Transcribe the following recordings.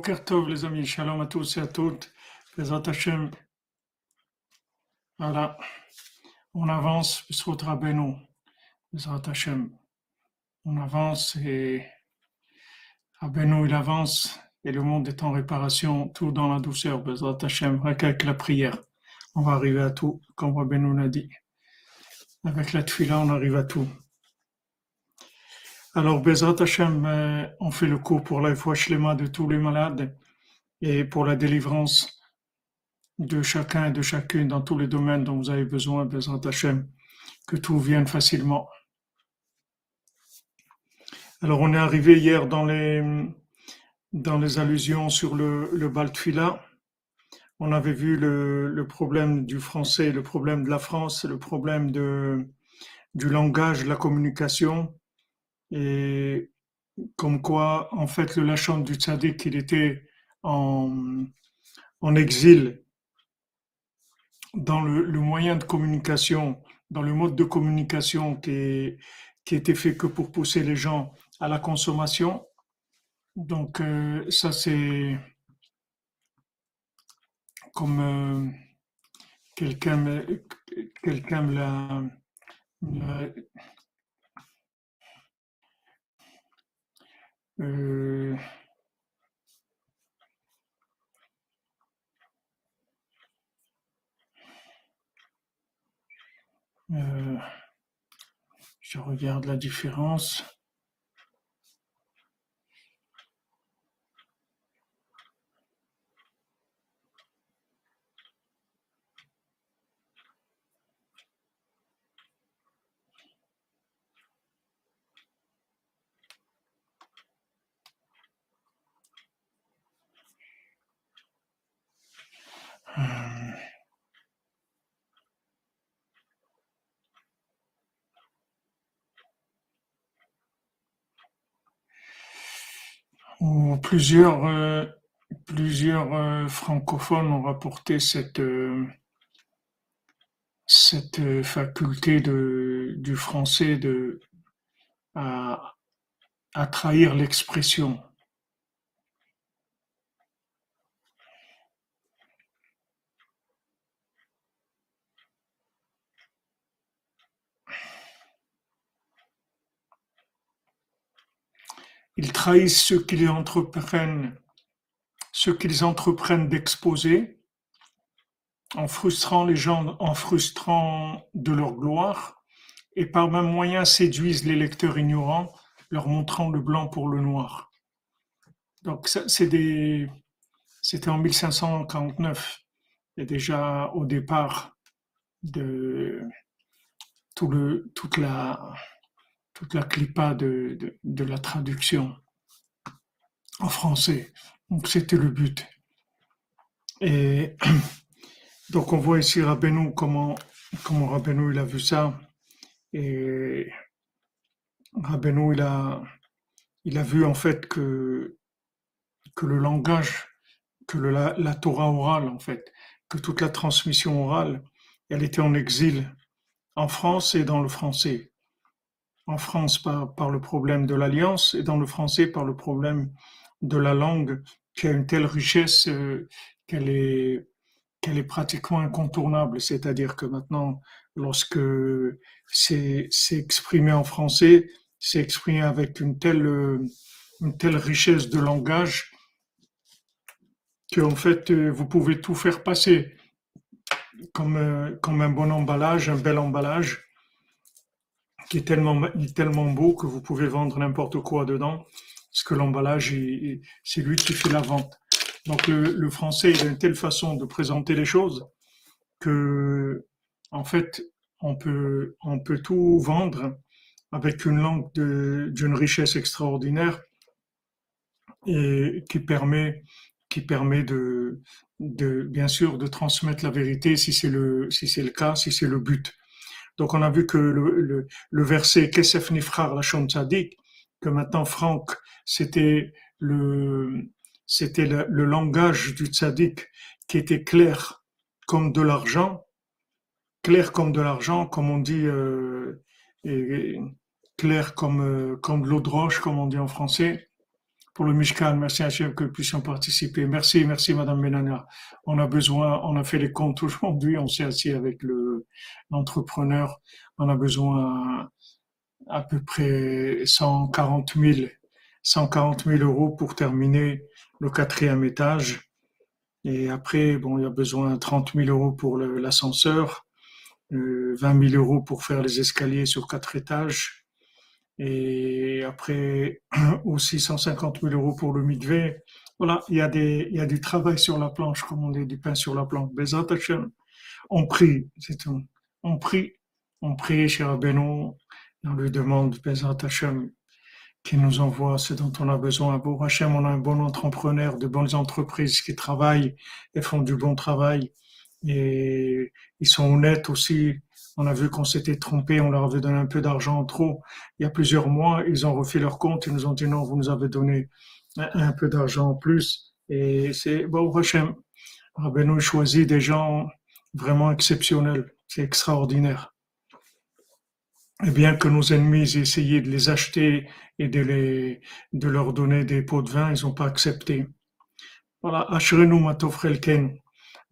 Tov, les amis, shalom à tous et à toutes. Hashem. Voilà, on avance, Besrot Rabbeinu, Bezrat Hashem. On avance et Rabbeinu il avance et le monde est en réparation, tout dans la douceur, Bezrat Hashem, avec la prière. On va arriver à tout, comme Rabbeinu l'a dit. Avec la tfila, on arrive à tout. Alors, Bezrat Hashem, euh, on fait le coup pour la foi de tous les malades et pour la délivrance de chacun et de chacune dans tous les domaines dont vous avez besoin, Bezrat Hashem, que tout vienne facilement. Alors, on est arrivé hier dans les, dans les allusions sur le, le Baltfila. On avait vu le, le, problème du français, le problème de la France, le problème de, du langage, de la communication et comme quoi, en fait, le Lachon du tzaddik, il était en, en exil dans le, moyen de communication, dans le mode de communication qui, qui était fait que pour pousser les gens à la consommation. Donc, euh, ça, c'est comme euh, quelqu'un quelqu'un l'a euh, euh, je regarde la différence. Plusieurs, euh, plusieurs euh, francophones ont rapporté cette, euh, cette faculté du français de, à, à trahir l'expression. Ils trahissent ce qu'ils entreprennent, ce qu'ils entreprennent d'exposer, en frustrant les gens, en frustrant de leur gloire, et par même moyen séduisent les lecteurs ignorants, leur montrant le blanc pour le noir. Donc c'était en 1549, et déjà au départ de toute la, toute la clipa de, la traduction en français. Donc c'était le but. Et donc on voit ici Rabbeinu, comment, comment Rabbeinu il a vu ça. Et Rabbeinu il a, il a vu en fait que, le langage, que la Torah orale en fait, que toute la transmission orale, elle était en exil en France et dans le français en France par, le problème de l'alliance et dans le français par le problème de la langue qui a une telle richesse euh, qu'elle est, pratiquement incontournable. C'est-à-dire que maintenant, lorsque c'est, exprimé en français, c'est exprimé avec une telle, telle richesse de langage qu'en fait, euh, vous pouvez tout faire passer euh, comme un bon emballage, un bel emballage qui est tellement, beau que vous pouvez vendre n'importe quoi dedans, parce que l'emballage, c'est lui qui fait la vente. Donc le, français, il a une telle façon de présenter les choses que, en fait, on peut, on peut tout vendre avec une langue d'une richesse extraordinaire et qui permet, qui permet de, de, bien sûr, de transmettre la vérité si c'est le, si c'est le cas, si c'est le but. Donc on a vu que le, verset Kesef Nifrar Lachon Tzadik, que maintenant Franck, c'était le, c'était langage du tzaddik qui était clair comme de l'argent, clair comme de l'argent, comme on dit, euh, clair comme, euh, comme de l'eau de roche, comme on dit en français, pour le Mishkan. Merci Hachem que nous puissions participer. Merci, merci Madame Benana. On a besoin, on a fait les comptes aujourd'hui, on s'est assis avec le, l'entrepreneur. On a besoin à peu près 140 000, 140 000 euros pour terminer le quatrième étage. Et après, bon, il y a besoin de 30 000 euros pour l'ascenseur, 20 euh, 000 euros pour faire les escaliers sur quatre étages. Et après, aussi 150 000 euros pour le midway. Voilà, il y a des, il y a du travail sur la planche, comme on dit, du pain sur la planche. On prie, c'est tout. On prie, on prie, cher Benoît, on lui demande, Bezat Hashem, qui nous envoie ce dont on a besoin. Pour Hachem, on a un bon entrepreneur, de bonnes entreprises qui travaillent et font du bon travail. Et ils sont honnêtes aussi. On a vu qu'on s'était trompé, on leur avait donné un peu d'argent en trop. Il y a plusieurs mois, ils ont refait leur compte, ils nous ont dit non, vous nous avez donné un, peu d'argent en plus. Et c'est, bon, Hachem, Rabbeinu choisit des gens vraiment exceptionnels. C'est extraordinaire. Et bien que nos ennemis aient essayé de les acheter et de, les, de leur donner des pots de vin, ils n'ont pas accepté. Voilà.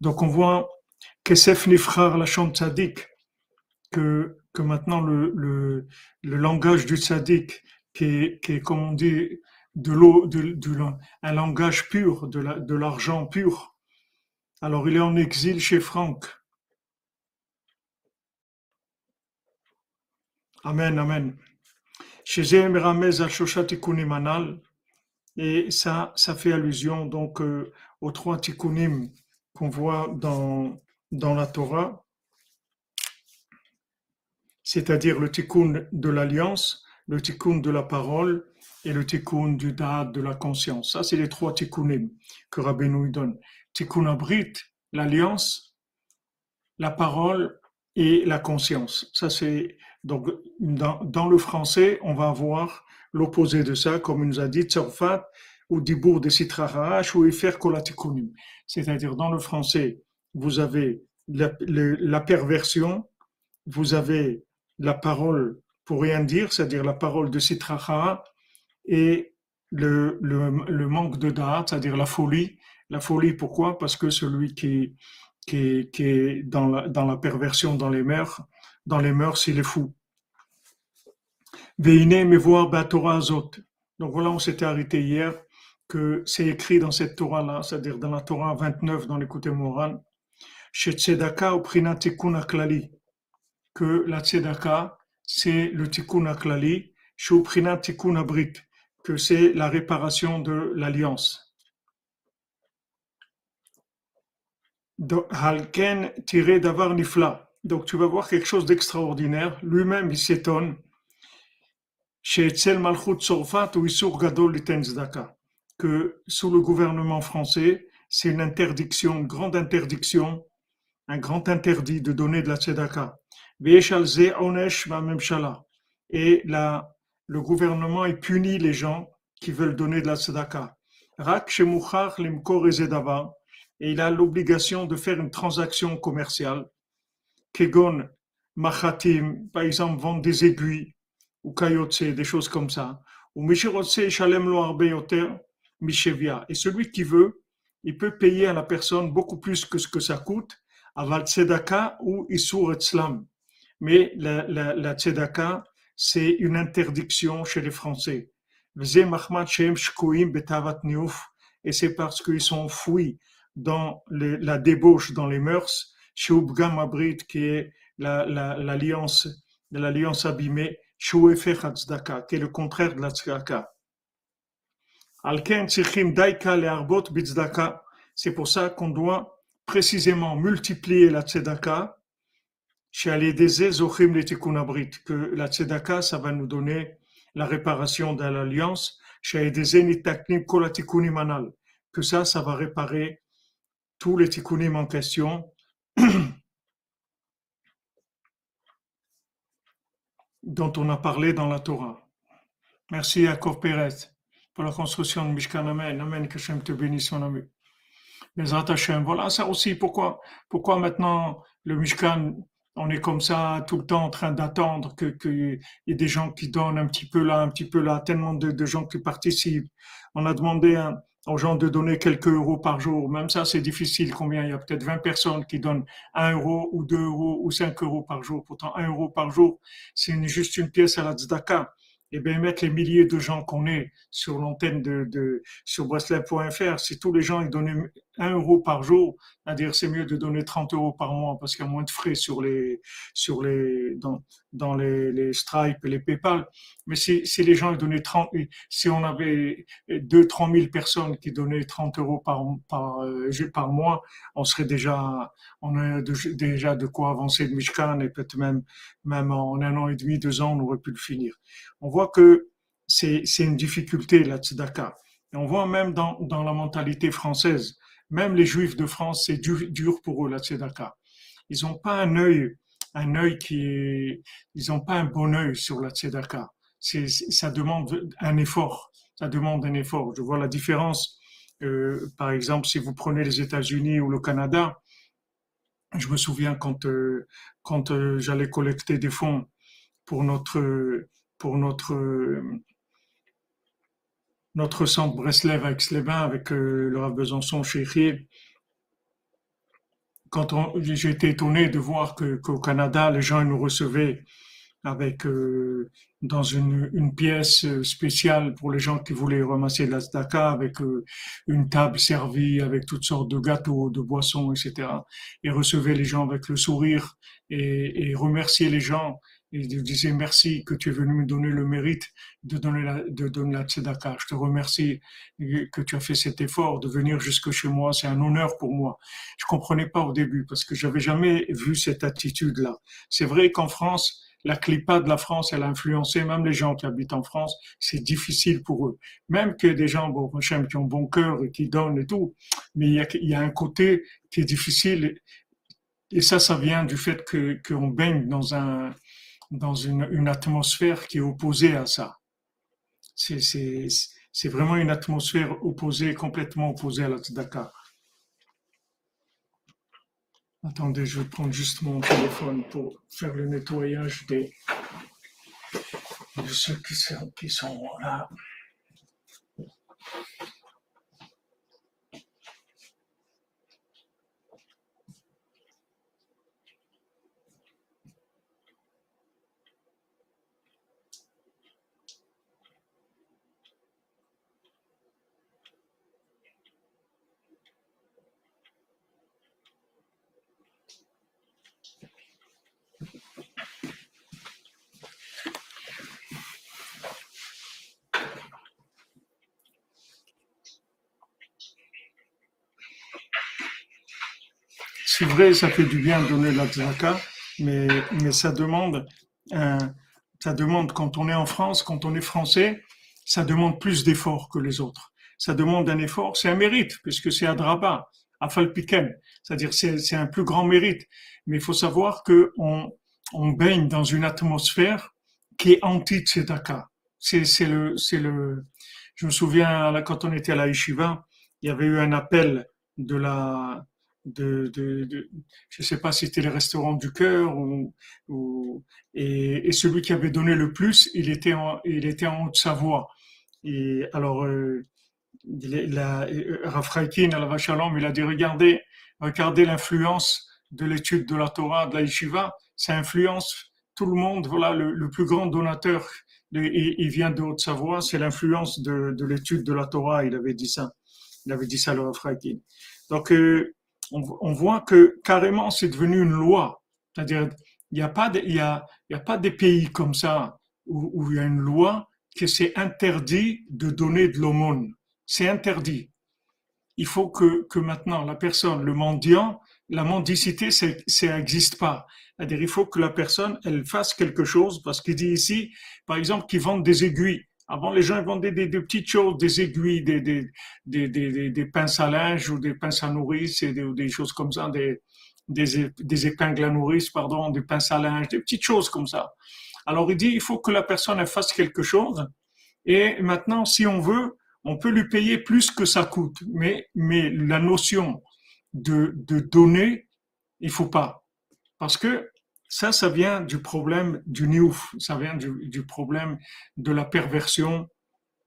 Donc on voit Kesef Nifrar la Tzadik, que, que maintenant le, le, le langage du Tzadik, qui est, qui est, comme on dit, de l'eau, de, un langage pur, de l'argent pur. Alors il est en exil chez Franck. Amen, Amen. Et ça, ça fait allusion donc euh, aux trois tikkunim qu'on voit dans, dans la Torah, c'est-à-dire le tikkun de l'alliance, le tikkun de la parole et le tikkun du da'at de la conscience. Ça, c'est les trois tikkunim que Rabbi nous donne. Tikkun abrit, l'alliance, la parole et la conscience. Ça, c'est donc dans, dans, le français, on va avoir l'opposé de ça, comme il nous a dit Tzorfat ou Dibour de Sitrahach ou Ifer Kolatikunim. C'est-à-dire, dans le français, vous avez la, perversion, vous avez la parole pour rien dire, c'est-à-dire la parole de Sitraha, et le, le, manque de date, c'est-à-dire la folie. La folie, pourquoi? Parce que celui qui, qui, qui est dans la, dans la perversion, dans les mœurs, dans les mœurs, il est fou. Veine me voir Torah azot. Donc voilà, on s'était arrêté hier que c'est écrit dans cette Torah-là, c'est-à-dire dans la Torah 29, dans l'écoute moral, chez Tzedaka ou Prina Tikkun Aklali, que la Tzedaka, c'est le Tikkun Aklali, chez Prina Tikkun Abrit, que c'est la réparation de l'alliance. Halken tiré d'avar. Donc tu vas voir quelque chose d'extraordinaire. Lui-même, il s'étonne. Que sous le gouvernement français, c'est une interdiction, une grande interdiction, un grand interdit de donner de la tzedaka. Et la, le gouvernement est puni les gens qui veulent donner de la tzedaka. Et il a l'obligation de faire une transaction commerciale. Kegon, Machatim, par exemple, vendre des aiguilles, ou Kayotse, des choses comme ça. Ou Mishirotse, Shalem Lo Mishevia. Et celui qui veut, il peut payer à la personne beaucoup plus que ce que ça coûte, aval tzedaka ou isur etzlam. Mais la, la, la tzedaka, c'est une interdiction chez les Français. Et c'est parce qu'ils sont fouis dans les, la débauche dans les mœurs, chez Abrit, qui est l'alliance la, l'alliance abîmée, chez qui est le contraire de la tzedaka. C'est pour ça qu'on doit précisément multiplier la tzedaka que la tzedaka, ça va nous donner la réparation de l'alliance, que ça, ça va réparer tous les tikkunim en question, dont on a parlé dans la Torah. Merci Yaakov Pérez pour la construction de Mishkan. Amen. Amen. Que Shem te bénisse, mon ami. Mais Voilà, ça aussi, pourquoi, pourquoi maintenant le Mishkan, on est comme ça tout le temps en train d'attendre que qu'il y ait des gens qui donnent un petit peu là, un petit peu là, tellement de, de gens qui participent. On a demandé aux gens de donner quelques euros par jour. Même ça, c'est difficile. Combien? Il y a peut-être 20 personnes qui donnent 1 euro ou 2 euros ou 5 euros par jour. Pourtant, 1 euro par jour, c'est juste une pièce à la tzedaka et bien mettre les milliers de gens qu'on est sur l'antenne de, de sur Breslev.fr, si tous les gens ils donnaient un euro par jour, c'est-à-dire c'est mieux de donner 30 euros par mois parce qu'il y a moins de frais sur les sur les dans dans les, les Stripe et les PayPal. Mais si, si les gens donnaient 30, si on avait 2 3 000 personnes qui donnaient 30 euros par par euh, par mois, on serait déjà on a déjà de quoi avancer de Mishkan et peut-être même même en un an et demi, deux ans, on aurait pu le finir. On voit que c'est c'est une difficulté la tzedaka. Et on voit même dans dans la mentalité française même les Juifs de France, c'est dur, pour eux la tzedaka. Ils n'ont pas un œil, un œil qui est, ils n'ont pas un bon œil sur la tzedaka. Ça demande un effort. Ça demande un effort. Je vois la différence. Euh, par exemple, si vous prenez les États-Unis ou le Canada, je me souviens quand euh, quand euh, j'allais collecter des fonds pour notre pour notre notre centre Breslev à Aix-les-Bains avec euh, le Rav Besançon chez Quand j'ai été étonné de voir qu'au Canada, les gens nous recevaient avec euh, dans une, pièce spéciale pour les gens qui voulaient ramasser de avec euh, une table servie avec toutes sortes de gâteaux, de boissons, etc. Et recevaient les gens avec le sourire et, et remercier les gens il disait merci que tu es venu me donner le mérite de donner la, de donner la tzedaka. Je te remercie que tu as fait cet effort de venir jusque chez moi. C'est un honneur pour moi. Je comprenais pas au début parce que j'avais jamais vu cette attitude-là. C'est vrai qu'en France, la clipa de la France, elle a influencé même les gens qui habitent en France. C'est difficile pour eux. Même que des gens, bon, qui ont bon cœur et qui donnent et tout. Mais il y a, il y a un côté qui est difficile. Et ça, ça vient du fait que, qu'on baigne dans un, dans une, atmosphère qui est opposée à ça. C'est vraiment une atmosphère opposée, complètement opposée à la tzedaka. Attendez, je vais prendre juste mon téléphone pour faire le nettoyage des, de ceux qui sont, qui sont là. C'est vrai, ça fait du bien de donner la tzaka, mais, mais ça demande, ça demande, quand on est en France, quand on est français, ça demande plus d'efforts que les autres. Ça demande un effort, c'est un mérite, puisque c'est à Draba, à Falpiken. C'est-à-dire, c'est un plus grand mérite. Mais il faut savoir que on, on baigne dans une atmosphère qui est anti-tzedaka. C'est le, c'est le, je me souviens, quand on était à la Yeshiva, il y avait eu un appel de la, de, de, de je sais pas si c'était les restaurants du cœur ou, ou et, et, celui qui avait donné le plus, il était en, il était en Haute-Savoie. Et alors, euh, la, Rafraikin, à la Vachalom, il a dit regardez, regardez l'influence de l'étude de la Torah, de la Yeshiva, ça influence tout le monde. Voilà, le, le plus grand donateur, il, il vient de Haute-Savoie, c'est l'influence de, de l'étude de la Torah. Il avait dit ça. Il avait dit ça, le Rafraikin. Donc, euh, on, voit que carrément c'est devenu une loi. C'est-à-dire, il n'y a pas pas des pays comme ça où, où il y a une loi que c'est interdit de donner de l'aumône. C'est interdit. Il faut que, que maintenant la personne, le mendiant, la mendicité, ça n'existe pas. C'est-à-dire, il faut que la personne, elle fasse quelque chose, parce qu'il dit ici, par exemple, qu'ils vendent des aiguilles. Avant, les gens vendaient des, petites choses, des aiguilles, des, des, des, pinces à linge ou des pinces à nourrice, et des, choses comme ça, des, des, épingles à nourrice, pardon, des pinces à linge, des petites choses comme ça. Alors il dit, il faut que la personne fasse quelque chose. Et maintenant, si on veut, on peut lui payer plus que ça coûte. Mais, mais la notion de, de donner, il faut pas. Parce que Ça, ça vient du problème du niouf, ça vient du, problème de la perversion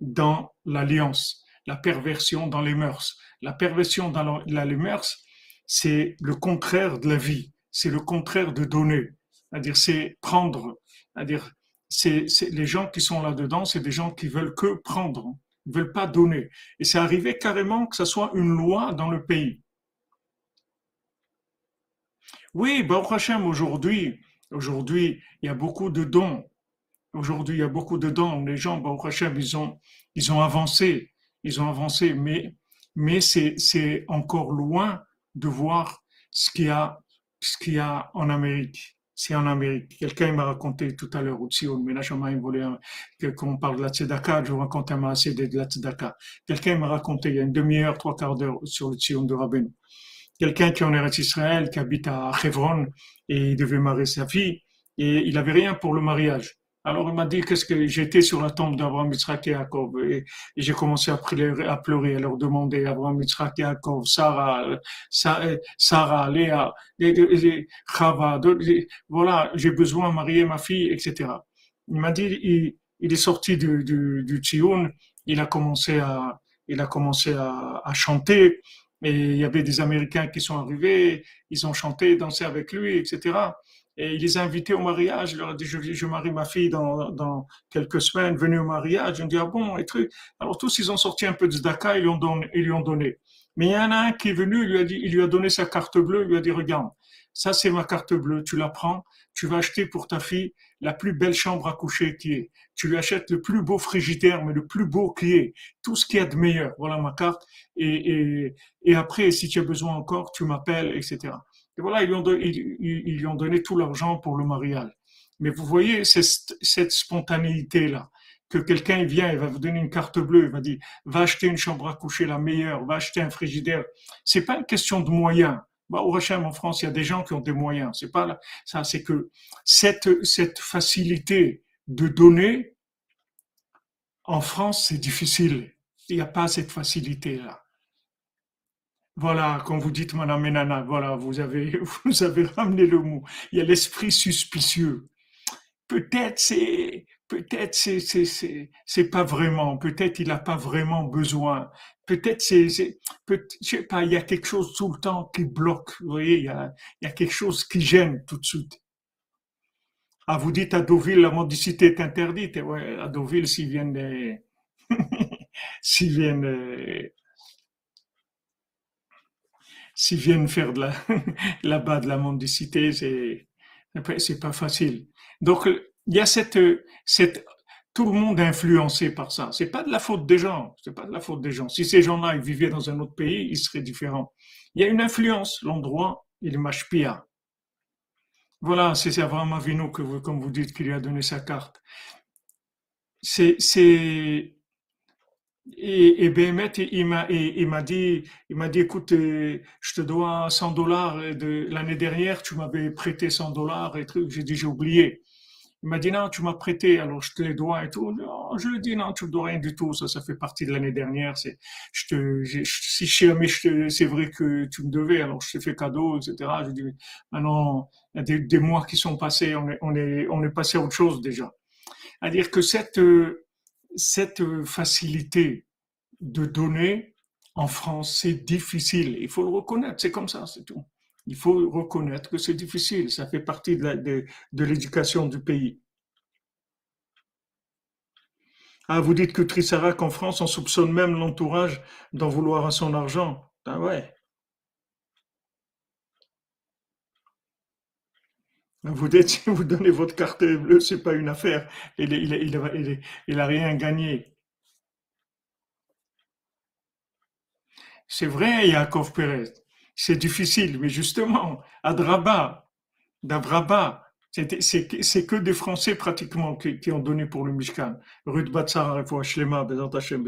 dans l'alliance, la perversion dans les mœurs. La perversion dans les mœurs, c'est le contraire de la vie, c'est le contraire de donner, c'est-à-dire c'est prendre, c'est-à-dire c'est, les gens qui sont là-dedans, c'est des gens qui veulent que prendre, ils veulent pas donner. Et c'est arrivé carrément que ce soit une loi dans le pays. Oui, Baruch Hashem, aujourd'hui, aujourd'hui, il y a beaucoup de dons. Aujourd'hui, il y a beaucoup de dons. Les gens, Baruch Hashem, ils ont, ils ont avancé. Ils ont avancé, mais, mais c'est, encore loin de voir ce qu'il y a, y a en Amérique. C'est en Amérique. Quelqu'un m'a raconté tout à l'heure aussi, au Menachamaim voulait qu'on parle de la tzedaka, je vous raconte un de la tzedaka. Quelqu'un m'a raconté il y a une demi-heure, trois quarts d'heure sur le Tzion de Rabbeinu. Quelqu'un qui est en Eretz Israël, qui habite à Hebron, et il devait marier sa fille, et il avait rien pour le mariage. Alors il m'a dit qu'est-ce que j'étais sur la tombe d'Abraham, Yitzhak et Yaakov et, j'ai commencé à pleurer, à pleurer, à leur demander Abraham, Yitzhak et Yaakov, Sarah, Sarah, Léa, Chava, voilà, j'ai besoin de marier ma fille, etc. Il m'a dit, il, est sorti du, du, il a commencé à, il a commencé à chanter et il y avait des Américains qui sont arrivés, ils ont chanté, dansé avec lui, etc. Et il les a invités au mariage. Il leur a dit, je, je marie ma fille dans, dans quelques semaines, venez au mariage. Ils ont dit, ah bon, et truc. Alors tous, ils ont sorti un peu de Daka, ils lui ont donné. Ils lui ont donné. Mais il y en a un qui est venu, lui a dit, il lui a donné sa carte bleue, il lui a dit, regarde, ça c'est ma carte bleue, tu la prends, tu vas acheter pour ta fille la plus belle chambre à coucher qui est. Tu lui achètes le plus beau frigidaire, mais le plus beau qui est. Tout ce qu'il y a de meilleur. Voilà ma carte. Et, et, et après, si tu as besoin encore, tu m'appelles, etc. Et voilà, ils lui ont, donné, ils, lui ont donné tout l'argent pour le mariage. Mais vous voyez cette, spontanéité-là, que quelqu'un vient, il va vous donner une carte bleue, il va dire, va acheter une chambre à coucher la meilleure, va acheter un frigidaire. C'est pas une question de moyens. Bah, au Rachem, en France, il y a des gens qui ont des moyens. C'est pas ça, c'est que cette, facilité de donner, en France, c'est difficile. Il n'y a pas cette facilité-là. Voilà, quand vous dites Madame Menana, voilà, vous avez, vous avez ramené le mot. Il y a l'esprit suspicieux. Peut-être c'est, peut-être c'est, c'est, c'est, c'est pas vraiment. Peut-être il n'a pas vraiment besoin. Peut-être c'est, je sais pas, il y a quelque chose tout le temps qui bloque. Vous voyez, il y a, quelque chose qui gêne tout de suite. Ah, vous dites à Deauville, la mendicité est interdite. Ouais, à Deauville, s'ils viennent, s'ils viennent s'ils viennent faire de la, là-bas de la mendicité, c'est, c'est pas facile. Donc, il y a cette, cette, tout le monde est influencé par ça. C'est pas de la faute des gens. C'est pas de la faute des gens. Si ces gens-là, ils vivaient dans un autre pays, ils seraient différents. Il y a une influence. L'endroit, il pire. Voilà, c'est Abraham Avinu que vous, comme vous dites, qui lui a donné sa carte. C'est, et, et Béhémet, il m'a, il m'a dit, il m'a dit, écoute, je te dois 100 dollars de l'année dernière, tu m'avais prêté 100 dollars et. J'ai dit, j'ai oublié. Il m'a dit, non, tu m'as prêté, alors je te les dois et tout. je lui ai dit, non, tu ne dois rien du tout, ça, ça fait partie de l'année dernière. C'est, je te, si jamais c'est vrai que tu me devais, alors je t'ai fait cadeau, etc. Je dis, maintenant, il y a des, mois qui sont passés, on est, passé à autre chose déjà. À dire que cette facilité de donner en France, c'est difficile. Il faut le reconnaître, c'est comme ça, c'est tout. Il faut reconnaître que c'est difficile, ça fait partie de l'éducation du pays. Ah, vous dites que Trissara, qu'en France, on soupçonne même l'entourage d'en vouloir à son argent. Ah ouais. Vous dites, vous donnez votre carte bleue, c'est pas une affaire. Il, il, rien gagné. C'est vrai, Yaakov Pérez. C'est difficile, mais justement, à Draba, d'Abraba, c'est que des Français pratiquement qui, ont donné pour le Mishkan. Ruth Batsar, Bezant Hashem,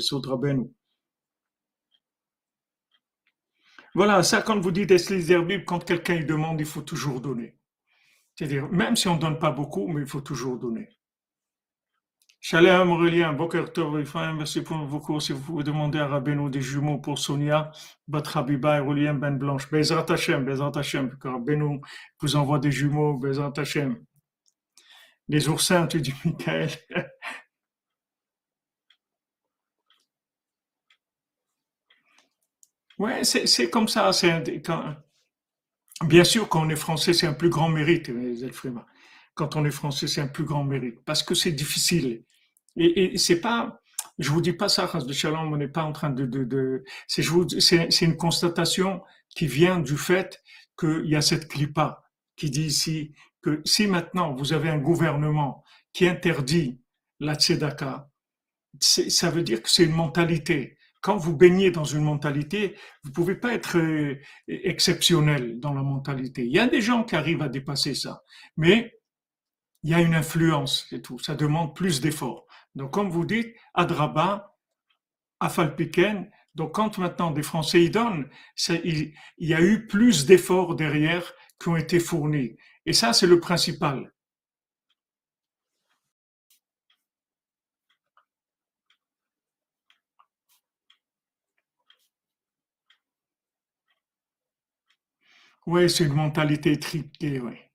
Voilà, ça, quand vous dites Esli quand quelqu'un demande, il faut toujours donner. C'est-à-dire, même si on ne donne pas beaucoup, mais il faut toujours donner. Shalom Aurélien, Boker Tov, merci pour vos cours. Si vous pouvez demander à Rabbeinu des jumeaux pour Sonia, Bat Habiba et Aurélien Ben Blanche. Bezrat Hashem, Bezrat Hashem, que vous envoie des jumeaux, Bezrat Hashem. Les oursins, tu dis Michael. ouais, c'est comme ça. Bien sûr, quand on est français, c'est un plus grand mérite, Zelfrima. Quand on est français, c'est un plus grand mérite. Parce que c'est difficile. Et, c'est pas, je vous dis pas ça, de Shalom, on n'est pas en train de, de, de c'est, c'est, une constatation qui vient du fait qu'il y a cette clipa qui dit ici que si maintenant vous avez un gouvernement qui interdit la tzedaka, ça veut dire que c'est une mentalité. Quand vous baignez dans une mentalité, vous pouvez pas être euh, exceptionnel dans la mentalité. Il y a des gens qui arrivent à dépasser ça, mais il y a une influence et tout. Ça demande plus d'efforts. Donc, comme vous dites, Adraba, Afalpiken, donc quand maintenant des Français y donnent, il, y a eu plus d'efforts derrière qui ont été fournis. Et ça, c'est le principal. Oui, c'est une mentalité triquée, oui.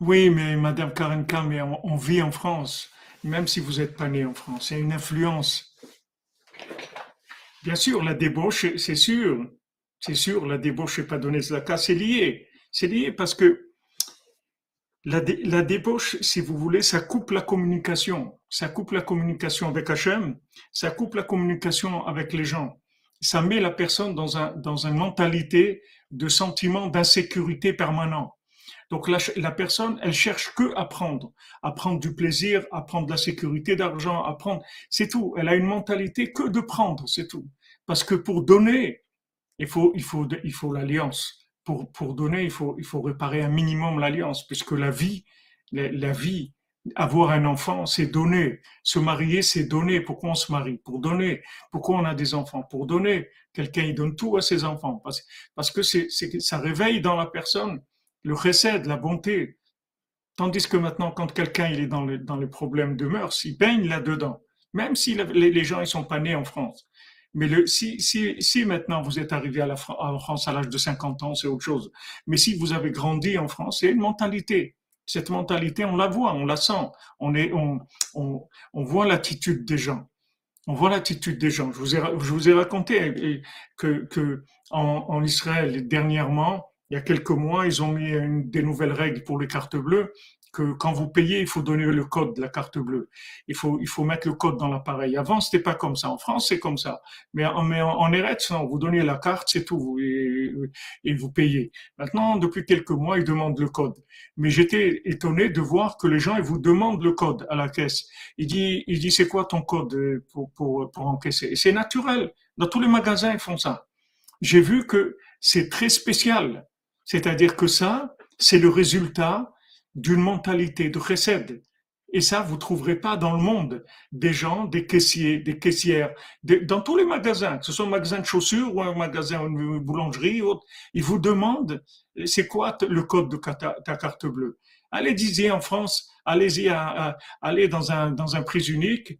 Oui, mais Madame Karenka, mais on, vit en France, même si vous n'êtes pas né en France. Il y a une influence. Bien sûr, la débauche, c'est sûr. C'est sûr, la débauche n'est pas donnée cas, c'est lié. C'est lié parce que la, la, débauche, si vous voulez, ça coupe la communication. Ça coupe la communication avec Hachem, ça coupe la communication avec les gens. Ça met la personne dans, un, dans une mentalité de sentiment d'insécurité permanent. Donc la, personne, elle cherche que à prendre, à prendre du plaisir, à prendre de la sécurité d'argent, à prendre, c'est tout. Elle a une mentalité que de prendre, c'est tout. Parce que pour donner, il faut, il faut, il faut l'alliance. Pour, pour donner, il faut, il faut réparer un minimum l'alliance, puisque la vie, la, vie, avoir un enfant, c'est donner. Se marier, c'est donner. Pourquoi on se marie? Pour donner. Pourquoi on a des enfants? Pour donner. Quelqu'un, il donne tout à ses enfants. Parce, parce que c'est, ça réveille dans la personne le recède, la bonté. Tandis que maintenant, quand quelqu'un il est dans, dans les problèmes de mœurs, il baigne là-dedans, même si les, gens ils sont pas nés en France. Mais le, si, si, si maintenant vous êtes arrivé à la en France à l'âge de 50 ans, c'est autre chose. Mais si vous avez grandi en France, c'est une mentalité. Cette mentalité, on la voit, on la sent. On, est, on, on, on voit l'attitude des gens. On voit l'attitude des gens. Je vous ai, je vous ai raconté que, que en, en Israël, dernièrement, il y a quelques mois, ils ont mis une, des nouvelles règles pour les cartes bleues que quand vous payez, il faut donner le code de la carte bleue. Il faut, il faut mettre le code dans l'appareil. Avant, c'était pas comme ça. En France, c'est comme ça. Mais, en, mais en, en Eretz, non, vous donnez la carte, c'est tout, et, et, vous payez. Maintenant, depuis quelques mois, ils demandent le code. Mais j'étais étonné de voir que les gens, ils vous demandent le code à la caisse. Il dit, il dit, c'est quoi ton code pour, pour, pour encaisser? c'est naturel. Dans tous les magasins, ils font ça. J'ai vu que c'est très spécial. C'est-à-dire que ça, c'est le résultat d'une mentalité de recède. Et ça, vous trouverez pas dans le monde des gens, des caissiers, des caissières, dans tous les magasins, que ce soit un magasin de chaussures ou un magasin de boulangerie, ils vous demandent c'est quoi le code de ta, carte bleue? Allez, disiez en France, allez-y, allez dans un, dans un prix unique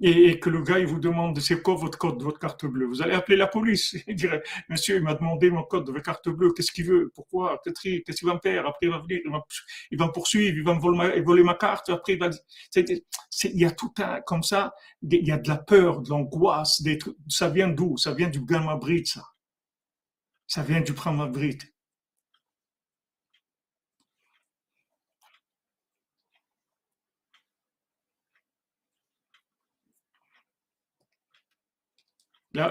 et, que le gars il vous demande c'est quoi votre code de votre carte bleue, vous allez appeler la police. Il dirait Monsieur, il m'a demandé mon code de votre carte bleue, qu'est-ce qu'il veut? Pourquoi? Qu'est-ce qu'il va me faire? Après, il va venir, il va, me poursuivre, il va me voler ma, voler ma carte. Après, il va. il y a tout un comme ça. Il y a de la peur, de l'angoisse. Ça vient d'où? Ça vient du gamma ça. Ça vient du Pramabrit.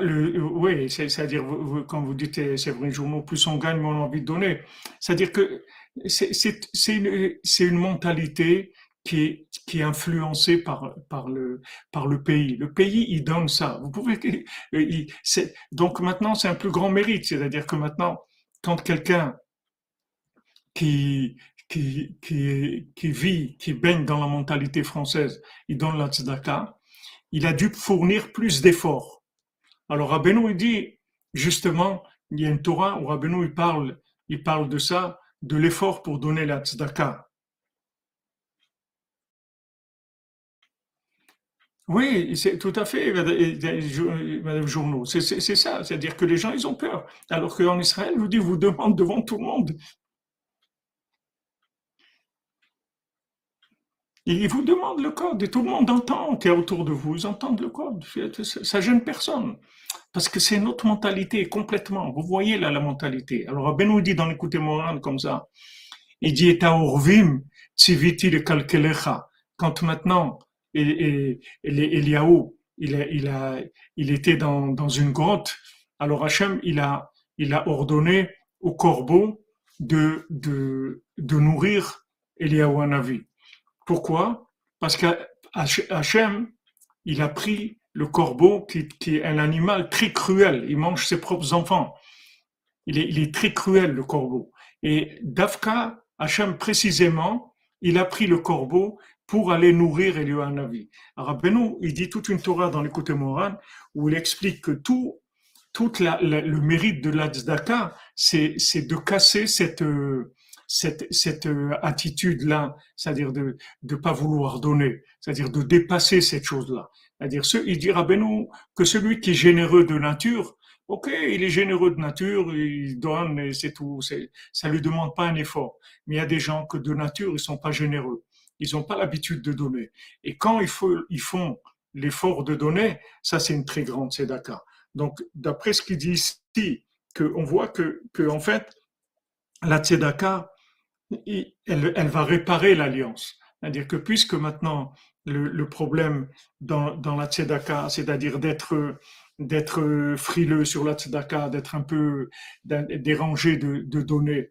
Oui, c'est-à-dire, quand vous dites, euh, c'est vrai, journaux, plus on gagne, moins on a envie de donner. C'est-à-dire que c'est une, mentalité qui est, influencée par, le, pays. Le pays, il donne ça. Euh, donc maintenant, c'est un plus grand mérite. C'est-à-dire que maintenant, quand quelqu'un qui, qui vit, qui baigne dans la mentalité française, il donne la tzedaka, il a dû fournir plus d'efforts alors Rabbeinu, il dit, justement, il y a une Torah où Rabbeinu, il parle, il parle de ça, de l'effort pour donner la tzedaka. Oui, c'est tout à fait, Madame Journeau. C'est ça, c'est-à-dire que les gens, ils ont peur. Alors qu'en Israël, vous dites, vous demande devant tout le monde. Ils vous demandent le code et tout le monde entend qui est autour de vous, ils entendent le code. Ça, ça gêne personne. Parce que c'est notre mentalité complètement. Vous voyez là la mentalité. Alors, Ben nous dit dans l'écoute Moran comme ça. Il dit, et tziviti le kalkelecha. Quand maintenant, Eliaou, il, a, il, a, il était dans, dans une grotte, alors Hachem, il a, il a ordonné au corbeau de, de, de nourrir Eliaou Hanavi. Pourquoi? Parce qu'Hachem, il a pris le corbeau, qui, est un animal très cruel, il mange ses propres enfants. Il est, très cruel, le corbeau. Et Dafka, Hachem précisément, il a pris le corbeau pour aller nourrir Eliyahu Benou, il dit toute une Torah dans l'écoute Moran où il explique que tout, le mérite de l'Azdaka, c'est, de casser cette, cette, cette attitude-là, c'est-à-dire de ne pas vouloir donner, c'est-à-dire de dépasser cette chose-là. C'est-à-dire, il dit Rabbeinu que celui qui est généreux de nature, Ok, il est généreux de nature, il donne et c'est tout. Ça lui demande pas un effort. Mais il y a des gens que de nature, ils sont pas généreux. Ils n'ont pas l'habitude de donner. Et quand il faut, ils font l'effort de donner, ça c'est une très grande tzedaka. Donc, d'après ce qu'il dit ici, on voit que, en fait, la tzedaka, elle va réparer l'alliance. C'est-à-dire que puisque maintenant le, problème dans, dans la tzedaka, c'est-à-dire d'être d'être frileux sur la tzedaka, d'être un peu dérangé de, donner,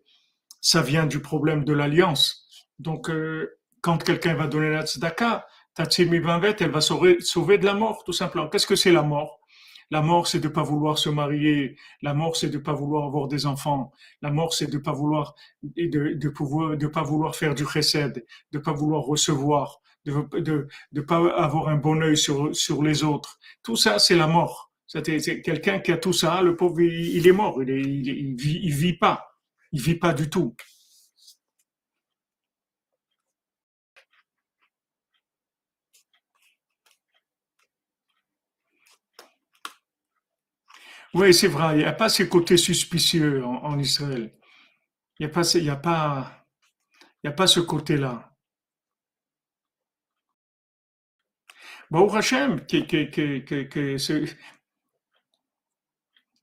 ça vient du problème de l'alliance. Donc, euh, quand quelqu'un va donner la tzedaka, Tatsimi Banvet, elle va sauver, sauver de la mort, tout simplement. Qu'est-ce que c'est la mort? La mort, c'est de pas vouloir se marier. La mort, c'est de pas vouloir avoir des enfants. La mort, c'est de pas vouloir, de, de pouvoir, de pas vouloir faire du chesed, de pas vouloir recevoir, de, de pas avoir un bon œil sur, sur les autres. Tout ça, c'est la mort. C'est quelqu'un qui a tout ça, le pauvre, il, est mort, il, est, il, vit, il vit pas, il vit pas du tout. Oui, c'est vrai, il n'y a pas ces côtés suspicieux en, Israël. Il n'y a a a pas ce côté-là. Bon, Hachem, que, que, que, que,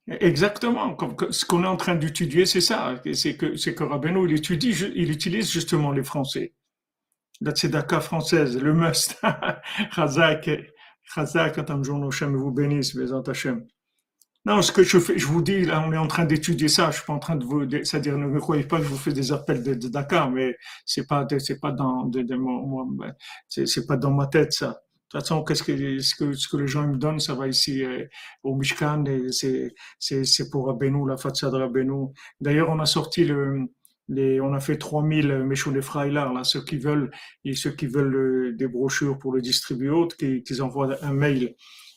Exactement. Ce qu'on est en train d'étudier, c'est ça. C'est que, c'est que Rabbeinu, il étudie, il utilise justement les Français. La tzedaka française, le must. Chazak, Chazak, Atam Hashem vous bénisse, Bézant Hashem. Non, ce que je fais, je vous dis, là, on est en train d'étudier ça. Je suis pas en train de vous, c'est-à-dire, ne me croyez pas que je vous fais des appels de, de Dakar, mais c'est pas, c'est pas dans, de, de, c'est pas dans ma tête, ça. De toute façon, qu'est-ce que, ce que, ce que les gens me donnent, ça va ici euh, au et c'est, c'est, pour Rabbeinu, la façade de Rabbeinu. D'ailleurs, on a sorti le, les, on a fait 3000 Meshouné Freilar, là, ceux qui veulent, et ceux qui veulent euh, des brochures pour le distribuer autres, qui, qui envoient un mail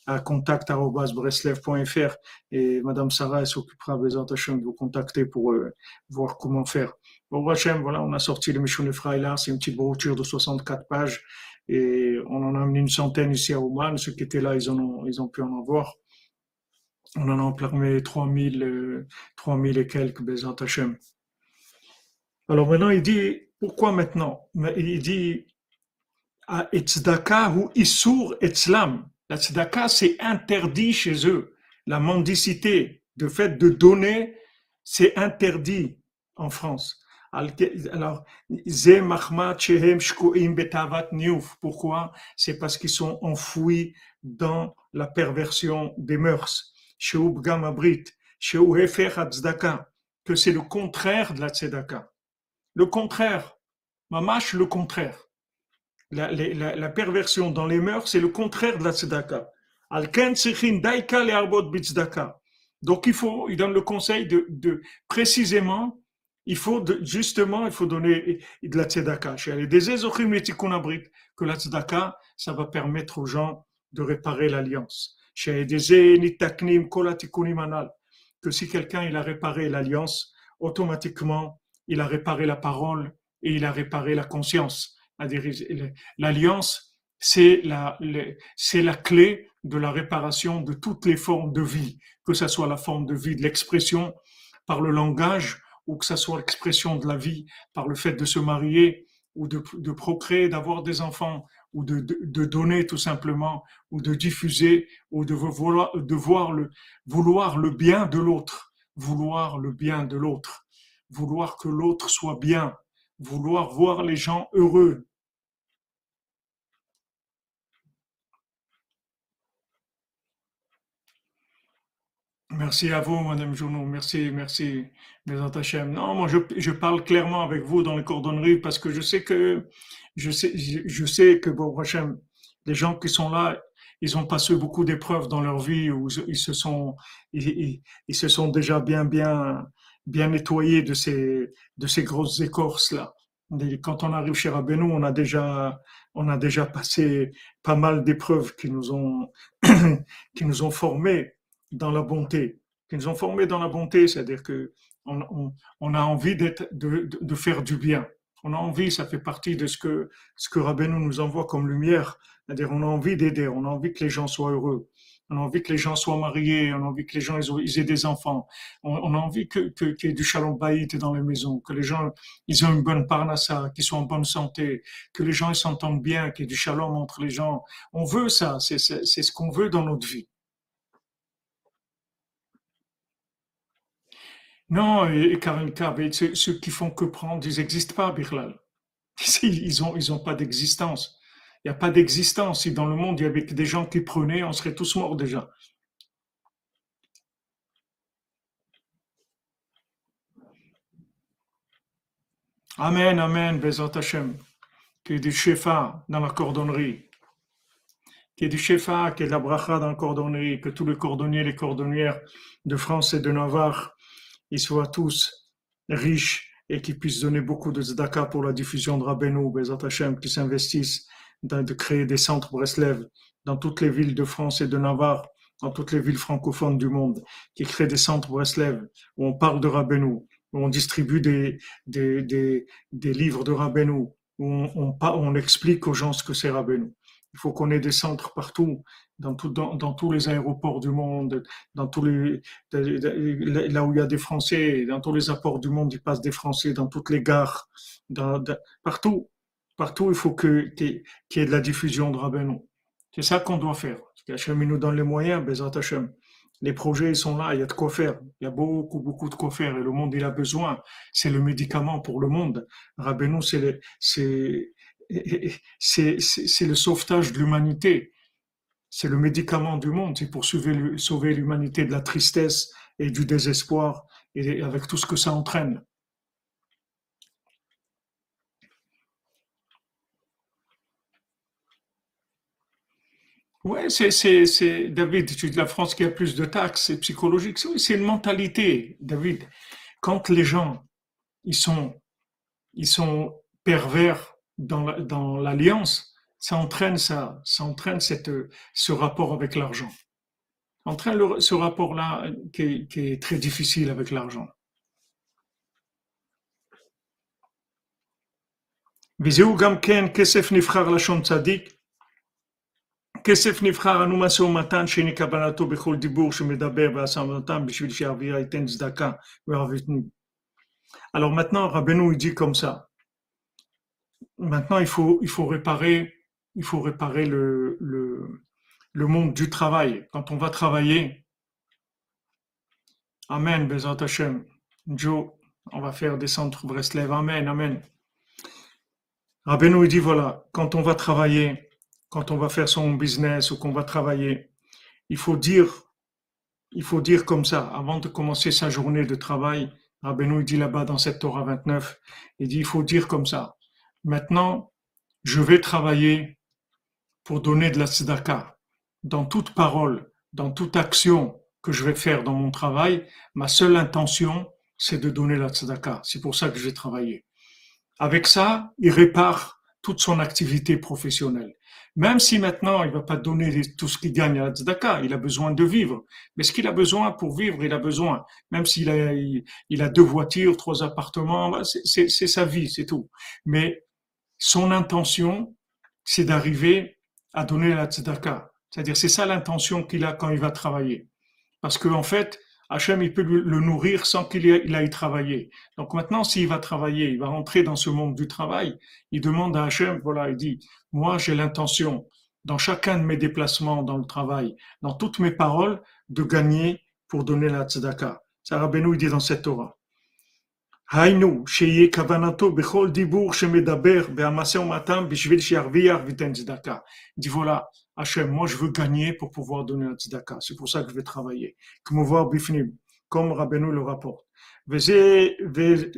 à contact.breslev.fr et Madame Sarah s'occupera de vous contacter pour euh, voir comment faire. Bon, voilà, on a sorti le Meshouné Freilar, c'est une petite brochure de 64 pages et on en a amené une centaine ici à Oman. Ceux qui étaient là, ils, ont, pu en avoir. On en a employé 3000, euh, 3000 et quelques, Bezat Hashem. Alors maintenant, il dit, pourquoi maintenant? Il dit, Etzdaka ou Issour Etzlam. La tzedaka, c'est interdit chez eux. La mendicité, le fait de donner, c'est interdit en France. Alors, pourquoi C'est parce qu'ils sont enfouis dans la perversion des mœurs. Que c'est le contraire de la tzedaka. Le contraire. Mamash, le contraire. La, perversion dans les mœurs, c'est le contraire de la tzedaka. Donc il faut, il donne le conseil de précisément il faut justement, il faut donner de la tzedaka. Que la tzedaka, ça va permettre aux gens de réparer l'alliance. Que si quelqu'un il a réparé l'alliance, automatiquement il a réparé la parole et il a réparé la conscience. L'alliance, c'est la, c'est la clé de la réparation de toutes les formes de vie, que ce soit la forme de vie de l'expression par le langage ou que ce soit l'expression de la vie par le fait de se marier ou de, procréer, d'avoir des enfants ou de, de, donner tout simplement ou de diffuser ou de vouloir, de voir le, vouloir le bien de l'autre, vouloir le bien de l'autre, vouloir que l'autre soit bien, vouloir voir les gens heureux, Merci à vous, Madame Journeau. Merci, merci, mes Hachem. Non, moi, je, je, parle clairement avec vous dans les cordonneries parce que je sais que, je sais, je sais que, bon, Hachem, les gens qui sont là, ils ont passé beaucoup d'épreuves dans leur vie où ils se sont, ils, ils, se sont déjà bien, bien, bien nettoyés de ces, de ces grosses écorces-là. Quand on arrive chez Rabbeinu, on a déjà, on a déjà passé pas mal d'épreuves qui nous ont, qui nous ont formés dans la bonté, qui nous ont formés dans la bonté, c'est-à-dire que on, on, a envie d'être, de, de, faire du bien. On a envie, ça fait partie de ce que, ce que Rabbeinu nous envoie comme lumière, c'est-à-dire on a envie d'aider, on a envie que les gens soient heureux, on a envie que les gens soient mariés, on a envie que les gens ils, aient des enfants, on, a envie que, que, qu'il y ait du shalom baït dans les maisons, que les gens ils ont une bonne parnassa, qu'ils soient en bonne santé, que les gens ils s'entendent bien, qu'il y ait du shalom entre les gens. On veut ça, c'est, c'est, c'est ce qu'on veut dans notre vie. Non, et Kab, ceux, qui font que prendre, ils n'existent pas, Birlal. Ils n'ont pas d'existence. Il n'y a pas d'existence. Si dans le monde il y avait des gens qui prenaient, on serait tous morts déjà. Amen, Amen, Bezat Hashem. Qu'il du Shefa dans la cordonnerie. Qu'il y du Shefa, qu'il y ait de la bracha dans la cordonnerie, que tous les cordonniers et les cordonnières de France et de Navarre ils soient tous riches et qu'ils puissent donner beaucoup de tzedaka pour la diffusion de Rabbeinu, Bezat Hashem, qui s'investissent dans de créer des centres Breslev dans toutes les villes de France et de Navarre, dans toutes les villes francophones du monde, qui créent des centres Breslev où on parle de Rabbeinu, où on distribue des, des, des, des livres de Rabbeinu, où on, on, explique aux gens ce que c'est Rabbeinu. Il faut qu'on ait des centres partout, dans, tout, dans, dans, tous les aéroports du monde, dans tous les, là où il y a des Français, dans tous les apports du monde, il passe des Français, dans toutes les gares, dans, partout, partout, il faut qu'il y ait de la diffusion de Rabbeinu. C'est ça qu'on doit faire. Hachem nous donne les moyens, Bezat Hachem. Les projets, ils sont là, il y a de quoi faire. Il y a beaucoup, beaucoup de quoi faire et le monde, il a besoin. C'est le médicament pour le monde. Rabbeinu, c'est c'est le sauvetage de l'humanité. C'est le médicament du monde. C'est pour sauver l'humanité de la tristesse et du désespoir et avec tout ce que ça entraîne. Ouais, c'est, David, tu dis la France qui a plus de taxes, c'est psychologique. C'est une mentalité, David. Quand les gens, ils sont, ils sont pervers dans l'alliance, ça entraîne ça, ça entraîne cette, ce rapport avec l'argent. Entraîne ce rapport-là qui, qui, est très difficile avec l'argent. וזהו גם כן כסף נבחר לשון צדיק, כסף נבחר אנו משא ומתן שאיני קבלתו בכל דיבור שמדבר בהשמתם בשביל שהאווירה ייתן צדקה וערבית. Alors maintenant, Rabbeinu il dit comme ça, maintenant, il faut, il faut réparer, il faut réparer le, le, monde du travail. Quand on va travailler, Amen, Bezat Hashem. Joe, on va faire des centres Breslev. Amen, Amen. Rabbeinu, il dit voilà, quand on va travailler, quand on va faire son business ou qu'on va travailler, il faut dire, il faut dire comme ça, avant de commencer sa journée de travail, Rabbeinu, il dit là-bas dans cette Torah 29, il dit, il faut dire comme ça. Maintenant, je vais travailler pour donner de la tzedaka. Dans toute parole, dans toute action que je vais faire dans mon travail, ma seule intention, c'est de donner la tzedaka. C'est pour ça que je vais travailler. Avec ça, il répare toute son activité professionnelle. Même si maintenant il va pas donner tout ce qu'il gagne à la tzedaka, il a besoin de vivre. Mais ce qu'il a besoin pour vivre, il a besoin. Même s'il a, il, a deux voitures, trois appartements, bah, c'est sa vie, c'est tout. Mais son intention, c'est d'arriver à donner la tzedaka. C'est-à-dire, c'est ça l'intention qu'il a quand il va travailler. Parce qu'en en fait, Hachem, il peut le nourrir sans qu'il aille travailler. Donc maintenant, s'il va travailler, il va rentrer dans ce monde du travail, il demande à Hachem, voilà, il dit, moi j'ai l'intention, dans chacun de mes déplacements dans le travail, dans toutes mes paroles, de gagner pour donner la tzedaka. Ça, Rabbeinu, il dit dans cette Torah. היינו, שיהיה כוונתו בכל דיבור שמדבר בהמשא ומתן בשביל שירוויח ויתן צדקה. dit voilà, Hachem, moi je veux gagner pour pouvoir donner la tzedaka. C'est pour ça que je vais travailler. כמובן בפנים, comme רבנו le rapporte. וזה,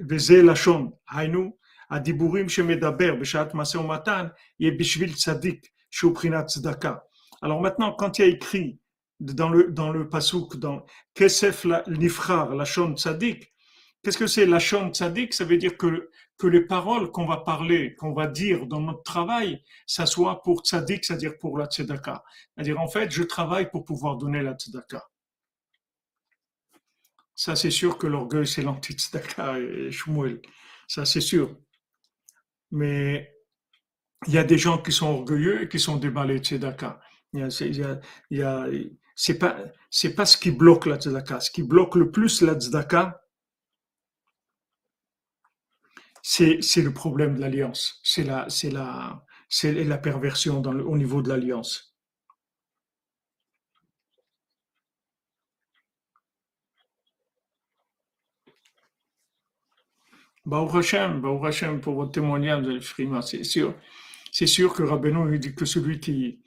וזה לשון, היינו, הדיבורים שמדבר בשעת משא ומתן, יהיה בשביל צדיק שהוא בחינת צדקה. Alors maintenant, quand il y a écrit dans le, dans le pasuk, dans Kesef Nifrar, la Shon Tzadik, Qu'est-ce que c'est la chante tzaddik Ça veut dire que, que les paroles qu'on va parler, qu'on va dire dans notre travail, ça soit pour tzaddik, c'est-à-dire pour la tzedaka. C'est-à-dire, en fait, je travaille pour pouvoir donner la tzedaka. Ça, c'est sûr que l'orgueil, c'est l'anti-tzedaka et Shmuel. Ça, c'est sûr. Mais il y a des gens qui sont orgueilleux et qui sont déballés tzedaka. Il y a, c'est pas, c'est pas ce qui bloque la tzedaka. Ce qui bloque le plus la tzedaka, c'est le problème de l'alliance. C'est la, perversion au niveau de l'alliance. Baruch Hashem, Hashem pour votre témoignage, Frima, c'est sûr. C'est sûr que Rabbeinu dit que celui qui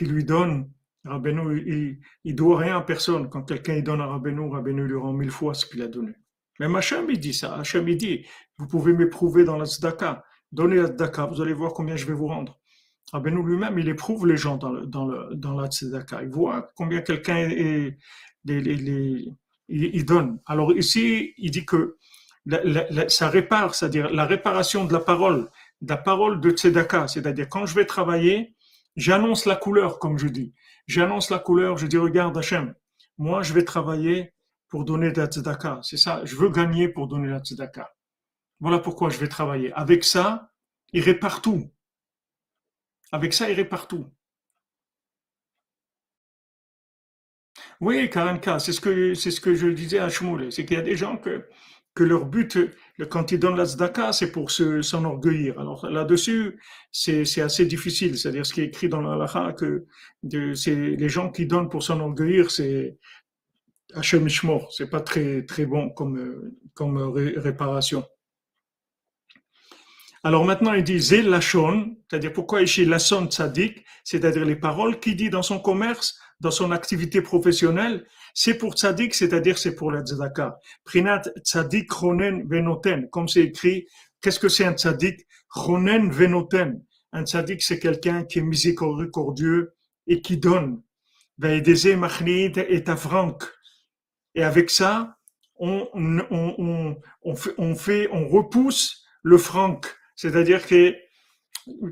lui donne, Rabbeinu, il, il doit rien à personne. Quand quelqu'un donne à Rabbeinu, Rabbeinu lui rend mille fois ce qu'il a donné. Même Hachem, il dit ça. Hachem, il dit, vous pouvez m'éprouver dans la tzedaka. Donnez la tzedaka, vous allez voir combien je vais vous rendre. Rabbeinu lui-même, il éprouve les gens dans, le, dans, le, dans la tzedaka. Il voit combien quelqu'un est, il, donne. Alors ici, il dit que ça répare, c'est-à-dire la réparation de la parole, de la parole de tzedaka, c'est-à-dire quand je vais travailler, j'annonce la couleur, comme je dis. J'annonce la couleur, je dis, regarde Hachem, moi je vais travailler pour donner de la tzedaka. C'est ça, je veux gagner pour donner la tzedaka. Voilà pourquoi je vais travailler. Avec ça, il répare tout. Avec ça, il répare tout. Oui, Karanka, c'est ce que c'est ce que je disais à Shmuel, c'est qu'il y a des gens que que leur but, quand ils donnent la tzedaka, c'est pour s'enorgueillir. Alors là-dessus, c'est assez difficile. C'est-à-dire ce qui est écrit dans la que c'est les gens qui donnent pour s'enorgueillir, c'est Hachem c'est pas très, très bon comme, comme réparation. Alors maintenant, il dit c'est-à-dire pourquoi ici Lachon Tzadik, c'est-à-dire les paroles qu'il dit dans son commerce, dans son activité professionnelle, c'est pour Tzadik, c'est-à-dire c'est pour la Tzedaka. Prinat Tzadik Ronen Venoten, comme c'est écrit, qu'est-ce que c'est un Tzadik? Ronen Venoten. Un Tzadik, c'est quelqu'un qui est miséricordieux et qui donne. Et Tafrank. Et avec ça, on, repousse le franc, c'est-à-dire qui,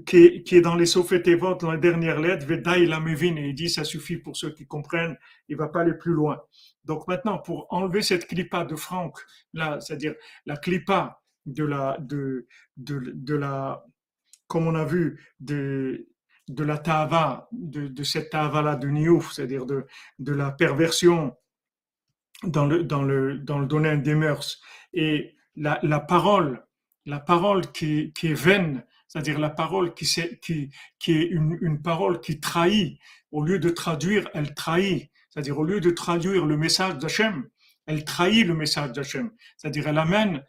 qui est dans les Sophétévot, dans la dernière lettre, Vedaï la Mevin, et il dit ça suffit pour ceux qui comprennent, il va pas aller plus loin. Donc maintenant, pour enlever cette clipa de Franck, c'est-à-dire la clipa de la, comme on a vu, de, la tava, de, cette tava-là de Niouf, c'est-à-dire de la perversion dans le, dans le, dans le domaine des mœurs. Et la, la parole, la parole qui, qui est vaine, c'est-à-dire la parole qui, qui, qui est une, une, parole qui trahit, au lieu de traduire, elle trahit. C'est-à-dire au lieu de traduire le message d'Hachem, elle trahit le message d'Hachem. C'est-à-dire elle amène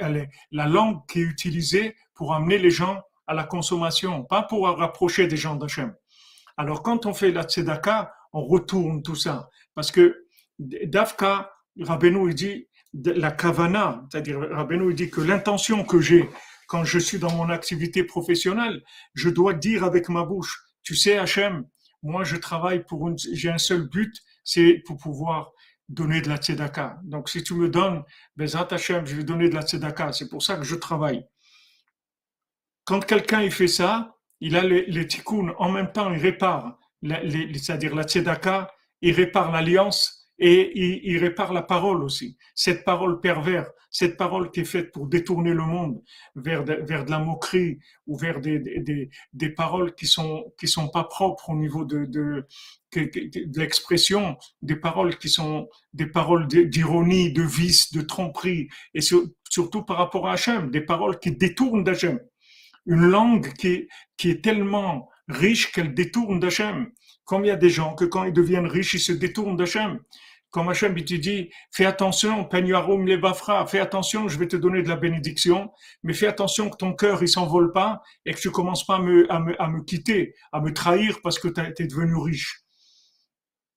elle est, la langue qui est utilisée pour amener les gens à la consommation, pas pour rapprocher des gens d'Hachem. Alors quand on fait la tzedaka, on retourne tout ça. Parce que Dafka, Rabbeinu, il dit la kavana, c'est-à-dire Rabbeinu, il dit que l'intention que j'ai quand je suis dans mon activité professionnelle, je dois dire avec ma bouche, tu sais Hachem, moi je travaille pour une, j'ai un seul but, c'est pour pouvoir donner de la tzedaka. Donc si tu me donnes, Bezat Hachem, je vais donner de la tzedaka, c'est pour ça que je travaille. Quand quelqu'un il fait ça, il a les, les tikkun, en même temps il répare, c'est-à-dire la tzedaka, il répare l'alliance et il, répare la parole aussi. Cette parole perverse cette parole qui est faite pour détourner le monde vers de, vers de la moquerie ou vers des, des, des paroles qui sont qui sont pas propres au niveau de, de, l'expression, des paroles qui sont des paroles d'ironie, de vice, de tromperie, et surtout par rapport à Hachem, des paroles qui détournent d'Hachem. Une langue qui, qui est tellement riche qu'elle détourne d'Hachem. Comme il y a des gens que quand ils deviennent riches, ils se détournent d'Hachem. Comme Hachem, il te dit, fais attention, les bafra, fais attention, je vais te donner de la bénédiction, mais fais attention que ton cœur, il s'envole pas et que tu commences pas à me quitter, à me trahir parce que tu es devenu riche.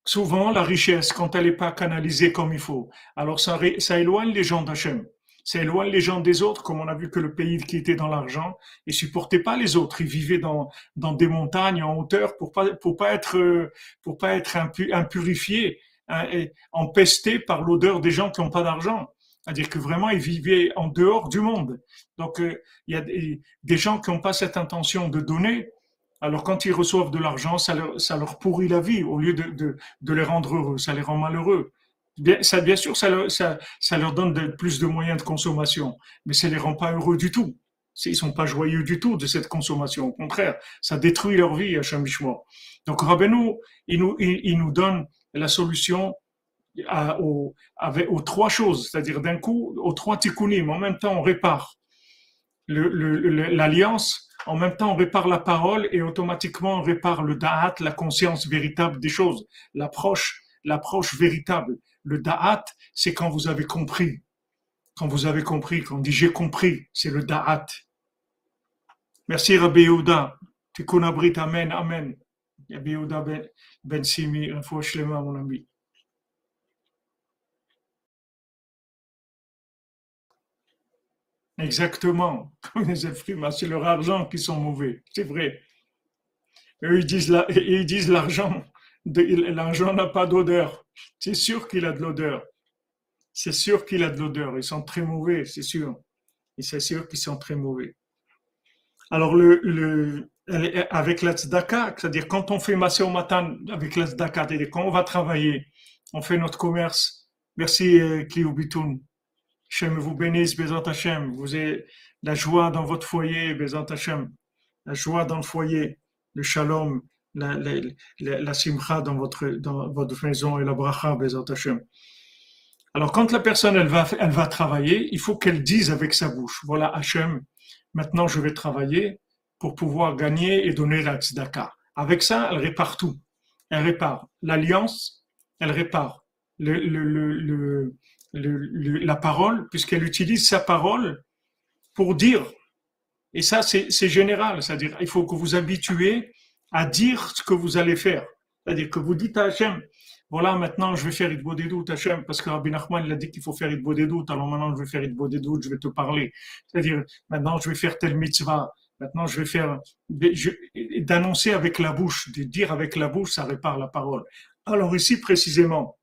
Souvent, la richesse, quand elle n'est pas canalisée comme il faut, alors ça, ça éloigne les gens d'Hachem. Ça éloigne les gens des autres, comme on a vu que le pays qui était dans l'argent, il supportait pas les autres. Il vivait dans, dans des montagnes en hauteur pour pas, pour pas être, pour pas être impurifié Hein, empesté par l'odeur des gens qui n'ont pas d'argent. C'est-à-dire que vraiment, ils vivaient en dehors du monde. Donc, euh, il y a des, gens qui n'ont pas cette intention de donner. Alors, quand ils reçoivent de l'argent, ça leur, ça leur pourrit la vie au lieu de, de, les rendre heureux. Ça les rend malheureux. Bien, sûr, ça leur, donne plus de moyens de consommation, mais ça les rend pas heureux du tout. Ils sont pas joyeux du tout de cette consommation. Au contraire, ça détruit leur vie à Chambichmois. Donc, Rabbeinu, il nous, il nous donne la solution aux, aux, trois choses, c'est-à-dire d'un coup, aux trois tikkunim. En même temps, on répare l'alliance, en même temps, on répare la parole et automatiquement, on répare le da'at, la conscience véritable des choses, l'approche, l'approche véritable. Le da'at, c'est quand vous avez compris. Quand vous avez compris, quand on dit j'ai compris, c'est le da'at. Merci Rabbi Yehuda. Tikkun abrit, amen, amen. Rabbi Yehuda ben, ben Simi, mon ami. Exactement. Les c'est leur argent qui sont mauvais. C'est vrai. Eux, ils disent l'argent. L'argent n'a pas d'odeur. C'est sûr qu'il a de l'odeur. C'est sûr qu'il a de l'odeur. Ils sont très mauvais, c'est sûr. Et c'est sûr qu'ils sont très mauvais. Alors, le, le, avec la tzedaka, c'est-à-dire quand on fait masser au matin avec la tzedaka, c'est-à-dire quand on va travailler, on fait notre commerce. Merci, euh, Kliou Bitoun. Hachem vous bénisse, Bézant Hachem. Vous avez la joie dans votre foyer, Bézant Hachem. La joie dans le foyer, le shalom, la, la, simcha dans votre, dans votre maison et la bracha, Bézant Hachem. Alors, quand la personne, elle va, elle va travailler, il faut qu'elle dise avec sa bouche, voilà Hachem, maintenant je vais travailler pour pouvoir gagner et donner la tzedaka. Avec ça, elle répare tout. Elle répare l'alliance, elle répare le, le, le, la parole, puisqu'elle utilise sa parole pour dire. Et ça, c'est général, c'est-à-dire il faut que vous habituez à dire ce que vous allez faire. C'est-à-dire que vous dites à Hachem, voilà, maintenant je vais faire Idbo doutes Hachem, parce que Rabbi Nachman il a dit qu'il faut faire Idbo doutes alors maintenant je vais faire Idbo doutes je vais te parler. C'est-à-dire, maintenant je vais faire telle mitzvah, maintenant je vais faire, d'annoncer avec la bouche, de dire avec la bouche, ça répare la parole. Alors ici précisément,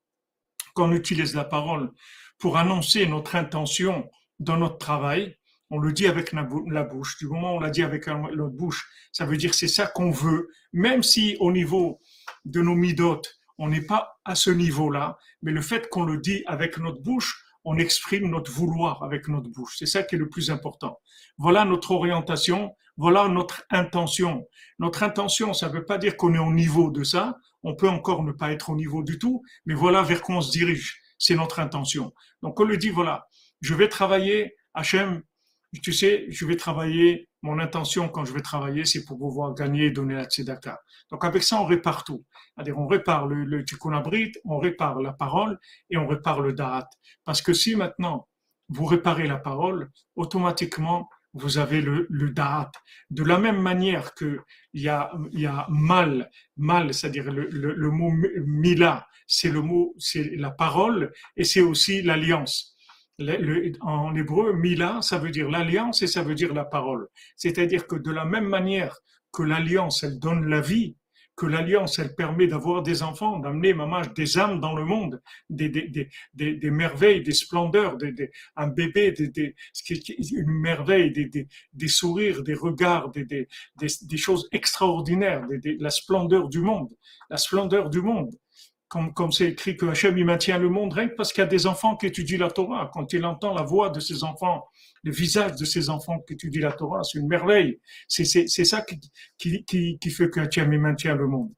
quand on utilise la parole pour annoncer notre intention dans notre travail, on le dit avec la bouche. Du moment où on l'a dit avec notre bouche, ça veut dire c'est ça qu'on veut, même si au niveau de nos midotes, on n'est pas à ce niveau-là, mais le fait qu'on le dit avec notre bouche, on exprime notre vouloir avec notre bouche. C'est ça qui est le plus important. Voilà notre orientation, voilà notre intention. Notre intention, ça ne veut pas dire qu'on est au niveau de ça, on peut encore ne pas être au niveau du tout, mais voilà vers quoi on se dirige. C'est notre intention. Donc on le dit, voilà, je vais travailler, Hachem, tu sais, je vais travailler, mon intention quand je vais travailler, c'est pour pouvoir gagner et donner la tzedaka. Donc avec ça, on répare tout. C'est-à-dire, on répare le, le on répare la parole et on répare le da'at. Parce que si maintenant, vous réparez la parole, automatiquement, vous avez le, le da'at. De la même manière que il y a, y a mal, mal, c'est-à-dire le, le, le mot mila, c'est le mot, c'est la parole et c'est aussi l'alliance en hébreu, Mila, ça veut dire l'alliance et ça veut dire la parole. C'est-à-dire que de la même manière que l'alliance, elle donne la vie, que l'alliance, elle permet d'avoir des enfants, d'amener maman, des âmes dans le monde, des, des, des, des merveilles, des splendeurs, des, un bébé, des, une merveille, des, sourires, des regards, des, des, choses extraordinaires, la splendeur du monde, la splendeur du monde. Comme, comme c'est écrit que Hachem il maintient le monde rien que parce qu'il y a des enfants qui étudient la Torah. Quand il entend la voix de ses enfants, le visage de ses enfants qui étudient la Torah, c'est une merveille. C'est ça qui, qui, qui, qui fait que Hachem il maintient le monde.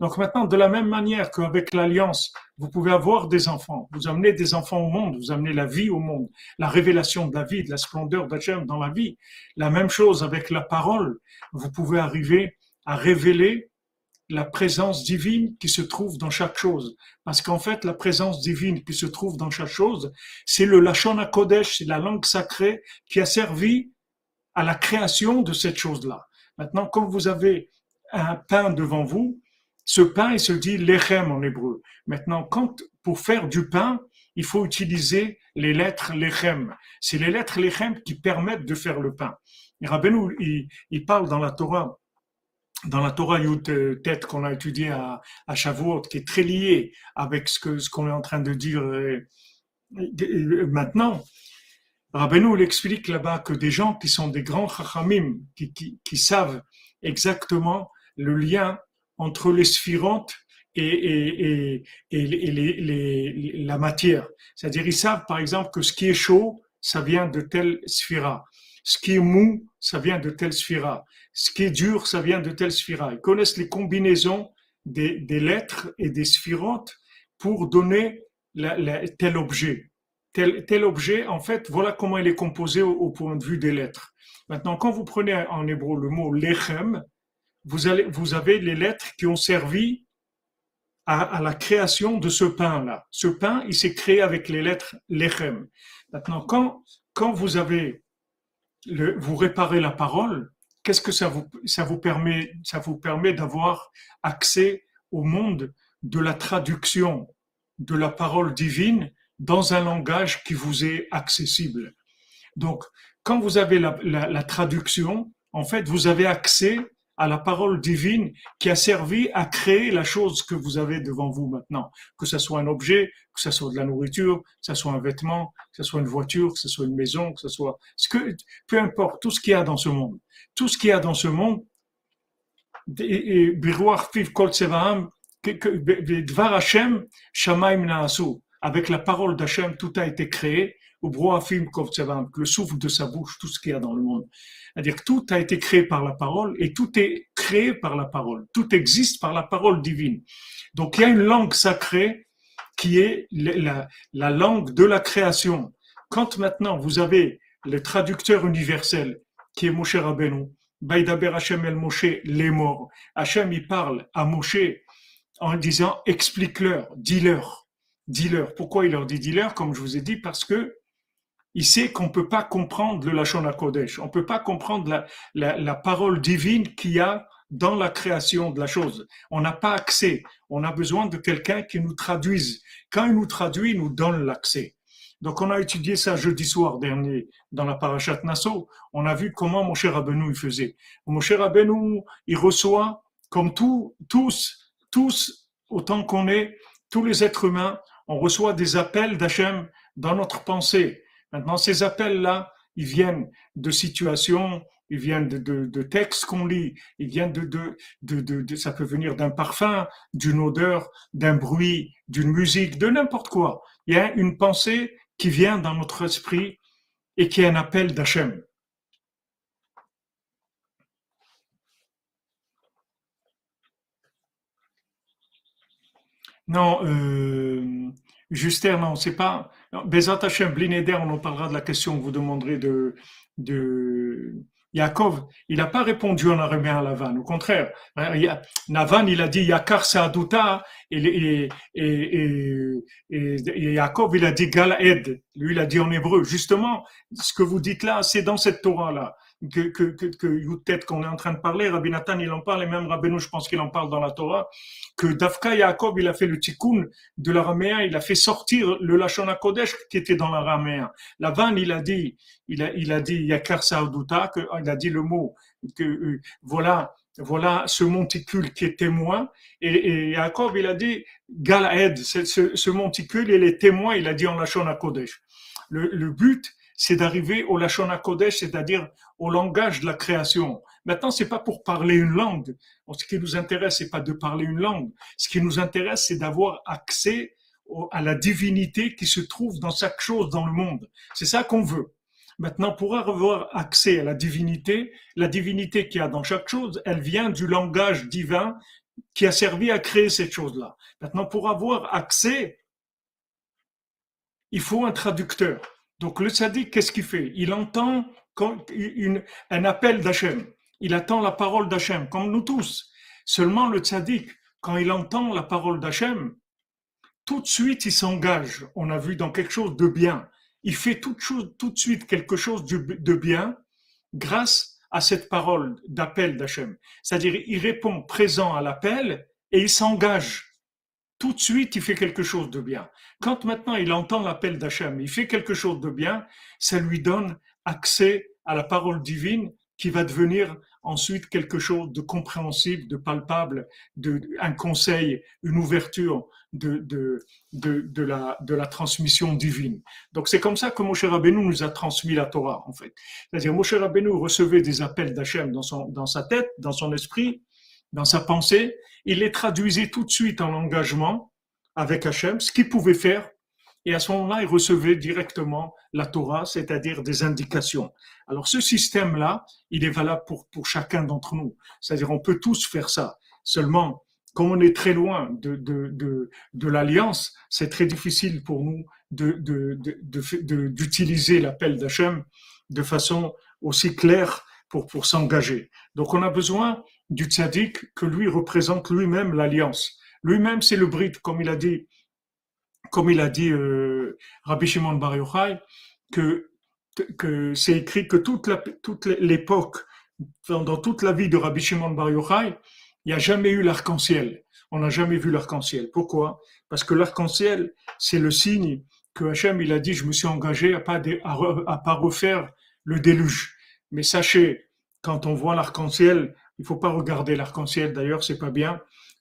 Donc maintenant, de la même manière qu'avec l'alliance, vous pouvez avoir des enfants, vous amenez des enfants au monde, vous amenez la vie au monde, la révélation de la vie, de la splendeur d'Hachem dans la vie. La même chose avec la parole, vous pouvez arriver à révéler la présence divine qui se trouve dans chaque chose. Parce qu'en fait, la présence divine qui se trouve dans chaque chose, c'est le Lachon HaKodesh, c'est la langue sacrée qui a servi à la création de cette chose-là. Maintenant, quand vous avez un pain devant vous, ce pain, il se dit lechem en hébreu. Maintenant, quand, pour faire du pain, il faut utiliser les lettres lechem. C'est les lettres lechem qui permettent de faire le pain. Et Rabbeinu, il, il parle dans la Torah, dans la Torah Yud tête qu'on a étudié à, à Shavuot, qui est très lié avec ce ce qu'on est en train de dire euh, maintenant. Rabbeinu explique là-bas que des gens qui sont des grands chachamim, qui, qui, qui savent exactement le lien entre les sphirantes et, et, et, et les, les, la matière. C'est-à-dire, ils savent, par exemple, que ce qui est chaud, ça vient de telle sphira. Ce qui est mou, ça vient de telle sphira. Ce qui est dur, ça vient de telle sphira. Ils connaissent les combinaisons des, lettres et des sphirantes pour donner tel objet. Tel, objet, en fait, voilà comment il est composé au, point de vue des lettres. Maintenant, quand vous prenez en hébreu le mot lechem, vous, avez les lettres qui ont servi à, la création de ce pain-là. Ce pain, il s'est créé avec les lettres lechem. Maintenant, quand vous avez vous réparez la parole, qu'est-ce que ça vous, ça vous permet Ça vous permet d'avoir accès au monde de la traduction de la parole divine dans un langage qui vous est accessible. Donc, quand vous avez la, la traduction, en fait, vous avez accès à la parole divine qui a servi à créer la chose que vous avez devant vous maintenant. Que ce soit un objet, que ce soit de la nourriture, que ce soit un vêtement, que ce soit une voiture, que ce soit une maison, que ce soit ce que, peu importe, tout ce qu'il y a dans ce monde. Tout ce qu'il y a dans ce monde, avec la parole d'Hachem, tout a été créé le souffle de sa bouche, tout ce qu'il y a dans le monde. C'est-à-dire que tout a été créé par la parole et tout est créé par la parole. Tout existe par la parole divine. Donc il y a une langue sacrée qui est la, la langue de la création. Quand maintenant vous avez le traducteur universel qui est Moshe Rabbeinu, Baïdaber Hashem el Moshe, les morts. Hashem, il parle à Moshe en disant explique-leur, dis-leur, dis-leur. Pourquoi il leur dit dis-leur? Comme je vous ai dit, parce que il sait qu'on ne peut pas comprendre le Lachon HaKodesh, on ne peut pas comprendre la, la, parole divine qu'il y a dans la création de la chose. On n'a pas accès, on a besoin de quelqu'un qui nous traduise. Quand il nous traduit, il nous donne l'accès. Donc on a étudié ça jeudi soir dernier dans la parachat Nassau. On a vu comment mon cher Rabbeinu il faisait. Mon cher Rabbeinu, il reçoit comme tout, tous, tous, autant qu'on est, tous les êtres humains, on reçoit des appels d'Hachem dans notre pensée. Maintenant, ces appels-là, ils viennent de situations, ils viennent de, de, de textes qu'on lit, ils viennent de, de, ça peut venir d'un parfum, d'une odeur, d'un bruit, d'une musique, de n'importe quoi. Il y a une pensée qui vient dans notre esprit et qui est un appel d'Hachem. Non, euh, Juster, non, c'est pas. Bezat Hashem, Blinéder, on en parlera de la question que vous demanderez de, de Yaakov. Il n'a pas répondu en araméen à Lavan. Au contraire, Navan, il a dit Yakar Saaduta et, et, et, et, Yaakov, il a dit Galaed. Lui, il a dit en hébreu. Justement, ce que vous dites là, c'est dans cette Torah-là que, que, que, que qu'on est en train de parler, Rabbi Nathan, il en parle, et même Rabbeinu, je pense qu'il en parle dans la Torah, que Dafka Yaakov, il a fait le tikkun de l'araméen, il a fait sortir le Lachon Kodesh qui était dans l'araméen. La vanne, il a dit, il a, il a dit Yakar Saouduta, il a dit le mot, que euh, voilà, voilà ce monticule qui est témoin, et, et Yaakov, il a dit Galaed, ce, ce, monticule, il est témoin, il a dit en Lachon Kodesh. Le, le but, c'est d'arriver au Lachon Kodesh, c'est-à-dire au langage de la création. Maintenant, c'est pas pour parler une langue. Ce qui nous intéresse, c'est pas de parler une langue. Ce qui nous intéresse, c'est d'avoir accès à la divinité qui se trouve dans chaque chose dans le monde. C'est ça qu'on veut. Maintenant, pour avoir accès à la divinité, la divinité qu'il y a dans chaque chose, elle vient du langage divin qui a servi à créer cette chose-là. Maintenant, pour avoir accès, il faut un traducteur. Donc le tzaddik, qu'est-ce qu'il fait? Il entend un appel d'Hachem. Il attend la parole d'Hachem, comme nous tous. Seulement le tzaddik, quand il entend la parole d'Hachem, tout de suite il s'engage. On a vu dans quelque chose de bien il fait tout, tout de suite quelque chose de bien grâce à cette parole d'appel d'Hachem. C'est-à-dire, il répond présent à l'appel et il s'engage. Tout de suite, il fait quelque chose de bien. Quand maintenant il entend l'appel d'Hachem, il fait quelque chose de bien, ça lui donne accès à la parole divine qui va devenir ensuite quelque chose de compréhensible, de palpable, de, un conseil, une ouverture de, de, de, la, de la transmission divine. Donc c'est comme ça que Moshe Rabbeinu nous a transmis la Torah, en fait. C'est-à-dire Moshe Rabbeinu recevait des appels d'Hachem dans, dans sa tête, dans son esprit, dans sa pensée, il les traduisait tout de suite en engagement avec Hachem, ce qu'il pouvait faire et à ce moment-là, il recevait directement la Torah, c'est-à-dire des indications. Alors ce système-là, il est valable pour, pour chacun d'entre nous. C'est-à-dire on peut tous faire ça. Seulement, comme on est très loin de, de, de, de l'alliance, c'est très difficile pour nous d'utiliser de, de, l'appel d'Hachem de façon aussi claire pour, pour s'engager. Donc on a besoin du tzaddik que lui représente lui-même l'alliance. Lui-même, c'est le bride, comme il a dit comme il a dit euh, Rabbi Shimon Bar Yochai, que, que c'est écrit que toute, toute l'époque, dans toute la vie de Rabbi Shimon Bar Yochai, il n'y a jamais eu l'arc-en-ciel. On n'a jamais vu l'arc-en-ciel. Pourquoi? Parce que l'arc-en-ciel, c'est le signe que Hachem, il a dit, je me suis engagé à pas, à, à pas refaire le déluge. Mais sachez, quand on voit l'arc-en-ciel, il faut pas regarder l'arc-en-ciel. D'ailleurs, c'est pas bien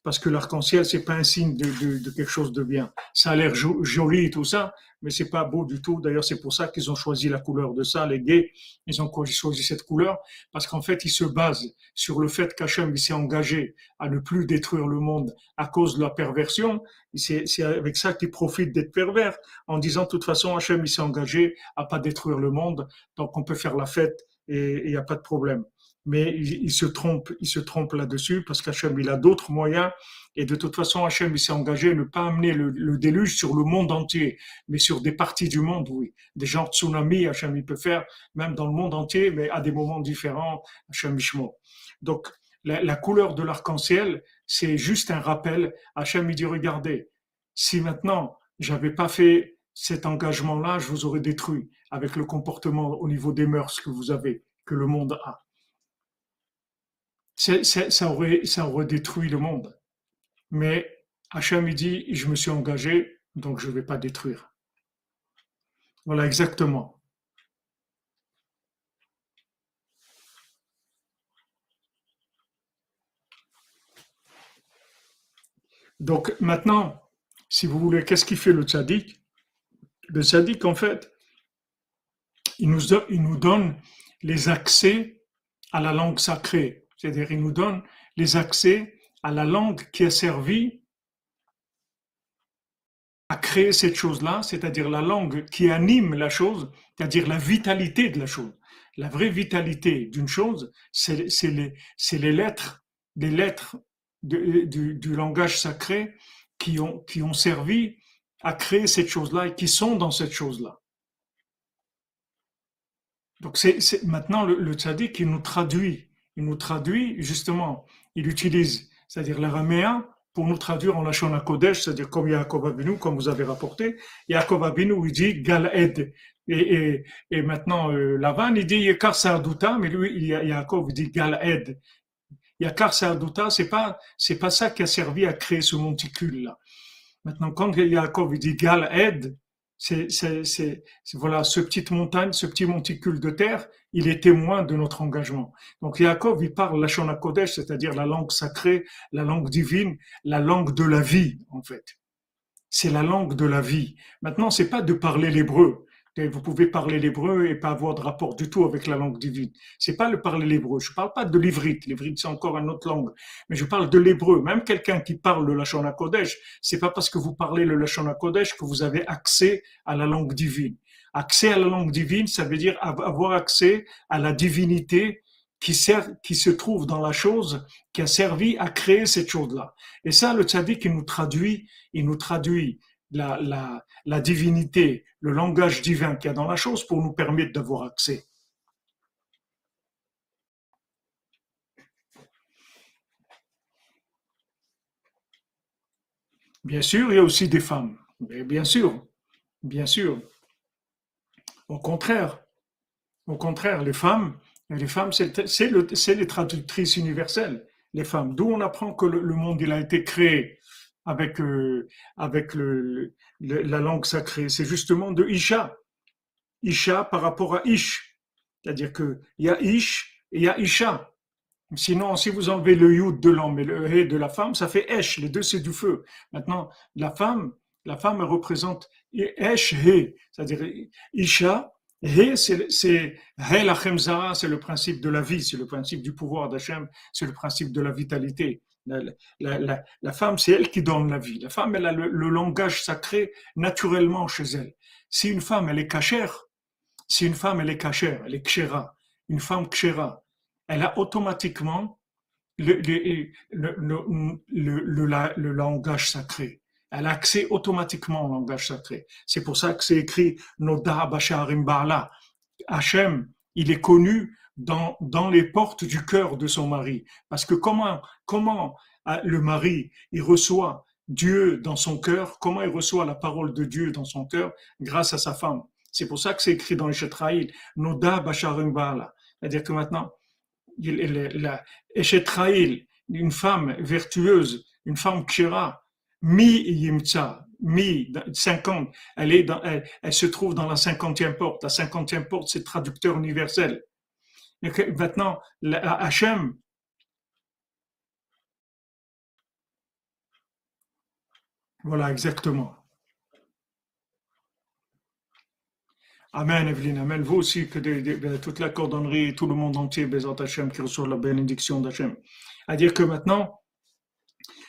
parce que l'arc-en-ciel c'est pas un signe de, quelque chose de bien. Ça a l'air joli et tout ça, mais c'est pas beau du tout. D'ailleurs, c'est pour ça qu'ils ont choisi la couleur de ça. Les gays, ils ont choisi cette couleur parce qu'en fait, ils se basent sur le fait qu'Hachem s'est engagé à ne plus détruire le monde à cause de la perversion. C'est avec ça qu'ils profitent d'être pervers en disant de toute façon Hachem s'est engagé à pas détruire le monde, donc on peut faire la fête et il n'y a pas de problème mais il, se trompe, il se trompe là-dessus parce qu'Hachem, il a d'autres moyens et de toute façon, Hachem, il s'est engagé à ne pas amener le, déluge sur le monde entier, mais sur des parties du monde, oui. Des genres de tsunami, Hachem, il peut faire même dans le monde entier, mais à des moments différents, Hachem Ishmo. Donc, la, couleur de l'arc-en-ciel, c'est juste un rappel. Hachem, il dit, regardez, si maintenant, j'avais pas fait cet engagement-là, je vous aurais détruit avec le comportement au niveau des mœurs que vous avez, que le monde a ça, aurait, détruit le monde. Mais Hachem dit, je me suis engagé, donc je ne vais pas détruire. Voilà exactement. Donc maintenant, si vous voulez, qu'est-ce qui fait le tzaddik? Le tzaddik, en fait, il nous donne les accès à la langue sacrée. C'est-à-dire, il nous donne les accès à la langue qui a servi à créer cette chose-là, c'est-à-dire la langue qui anime la chose, c'est-à-dire la vitalité de la chose. La vraie vitalité d'une chose, c'est les, lettres, les lettres du, langage sacré qui ont, qui ont servi à créer cette chose-là et qui sont dans cette chose-là. Donc c'est maintenant le, le tzaddik qui nous traduit il nous traduit justement, il utilise, c'est-à-dire l'araméen, pour nous traduire en Lachon Kodesh, c'est-à-dire comme Yaakov Abinu, comme vous avez rapporté. Yaakov Abinu, il dit Gal Ed. Et, et, maintenant, euh, Lavan, il dit Yakar Sarduta, mais lui, Yaakov, il dit Gal Ed. Yakar Sarduta, c'est pas, c'est pas ça qui a servi à créer ce monticule-là. Maintenant, quand Yaakov, il dit Gal C'est voilà ce petite montagne, ce petit monticule de terre, il est témoin de notre engagement. Donc Yaakov, il parle la Shona Kodesh, c'est-à-dire la langue sacrée, la langue divine, la langue de la vie en fait. C'est la langue de la vie. Maintenant, c'est pas de parler l'hébreu, Vous pouvez parler l'hébreu et pas avoir de rapport du tout avec la langue divine. C'est pas le parler l'hébreu. Je parle pas de l'ivrite. L'ivrite, c'est encore une autre langue. Mais je parle de l'hébreu. Même quelqu'un qui parle le Lachon HaKodesh, c'est pas parce que vous parlez le Lachon HaKodesh que vous avez accès à la langue divine. Accès à la langue divine, ça veut dire avoir accès à la divinité qui, sert, qui se trouve dans la chose qui a servi à créer cette chose-là. Et ça, le tzaddik, il nous traduit, il nous traduit la, divinité, le langage divin qu'il y a dans la chose pour nous permettre d'avoir accès. Bien sûr, il y a aussi des femmes. Bien sûr, bien sûr. Au contraire, au contraire, les femmes, les femmes, c'est les traductrices universelles, les femmes. D'où on apprend que le, monde a été créé avec, euh, avec le, la langue sacrée. C'est justement de Isha. Isha par rapport à Ish. C'est-à-dire qu'il y a Ish et il y a Isha. Sinon, si vous enlevez le Yud de l'homme et le He de la femme, ça fait Esh. Les deux, c'est du feu. Maintenant, la femme, la femme, représente Esh, He. C'est-à-dire Isha He, c'est la Chemzara, c'est le principe de la vie, c'est le principe du pouvoir d'Hachem, c'est le principe de la vitalité. La, femme, c'est elle qui donne la vie. La femme, elle a le, langage sacré naturellement chez elle. Si une femme, elle est cachère, si une femme, elle est cachère, elle est kshera, une femme kshera, elle a automatiquement le langage sacré. Elle a accès automatiquement au langage sacré. C'est pour ça que c'est écrit Noda Basharim Ba'ala. Hachem, il est connu dans, dans les portes du cœur de son mari. Parce que comment, comment ah, le mari, il reçoit Dieu dans son cœur, comment il reçoit la parole de Dieu dans son cœur grâce à sa femme. C'est pour ça que c'est écrit dans les Shetraïl, Noda Basharim Ba'ala. C'est-à-dire que maintenant, la une femme vertueuse, une femme kshira, mi yimtsa, mi 50, elle, est dans, elle, se trouve dans la cinquantième porte. La cinquantième porte, c'est traducteur universel. Et maintenant, Hachem, voilà, exactement. Amen, Evelyne. Amen. Vous aussi, que ben, toute la cordonnerie, tout le monde entier, Bézat Hachem, qui reçoit la bénédiction d'Hachem. À dire que maintenant,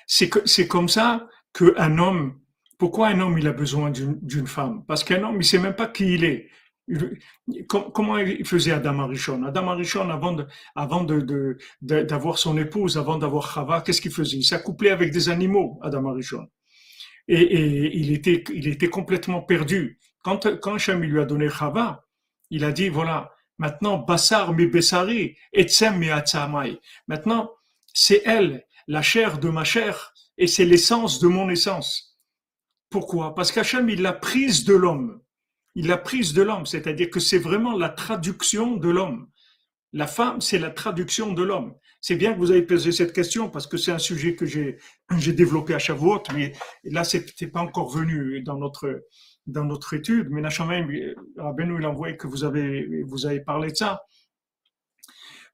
c'est comme ça qu'un homme, pourquoi un homme il a besoin d'une femme? Parce qu'un homme, il sait même pas qui il est. Comment il faisait Adam Arishon? Adam Arishon, avant d'avoir son épouse, avant d'avoir Chava, qu'est-ce qu'il faisait? Il s'accouplait avec des animaux, Adam Arishon. Et, il était, complètement perdu. Quand, quand lui a donné Chava, il a dit, voilà, maintenant, Bassar mi Bessari, Etsem mi Maintenant, c'est elle, la chair de ma chair, et c'est l'essence de mon essence. Pourquoi? Parce qu'Hachem, il l'a prise de l'homme. Il l'a prise de l'homme, c'est-à-dire que c'est vraiment la traduction de l'homme. La femme, c'est la traduction de l'homme. C'est bien que vous avez posé cette question parce que c'est un sujet que j'ai, développé à Shavuot, mais là, c'était pas encore venu dans notre, étude. Mais Nachamem, Rabbeinu, il envoyé que vous avez, vous avez parlé de ça.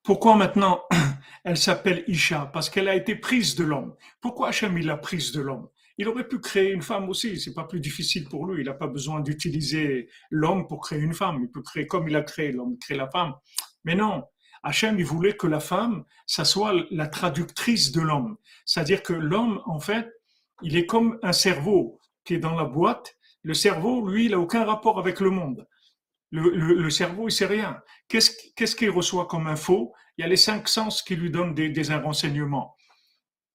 Pourquoi maintenant elle s'appelle Isha? Parce qu'elle a été prise de l'homme. Pourquoi Hachem il l'a prise de l'homme? Il aurait pu créer une femme aussi, c'est pas plus difficile pour lui. Il n'a pas besoin d'utiliser l'homme pour créer une femme. Il peut créer comme il a créé l'homme, il crée la femme. Mais non, Hachem il voulait que la femme, ça soit la traductrice de l'homme. C'est-à-dire que l'homme, en fait, il est comme un cerveau qui est dans la boîte. Le cerveau, lui, il n'a aucun rapport avec le monde. Le, cerveau, il sait rien. Qu'est-ce qu'il reçoit comme info? Il y a les cinq sens qui lui donnent des, renseignements.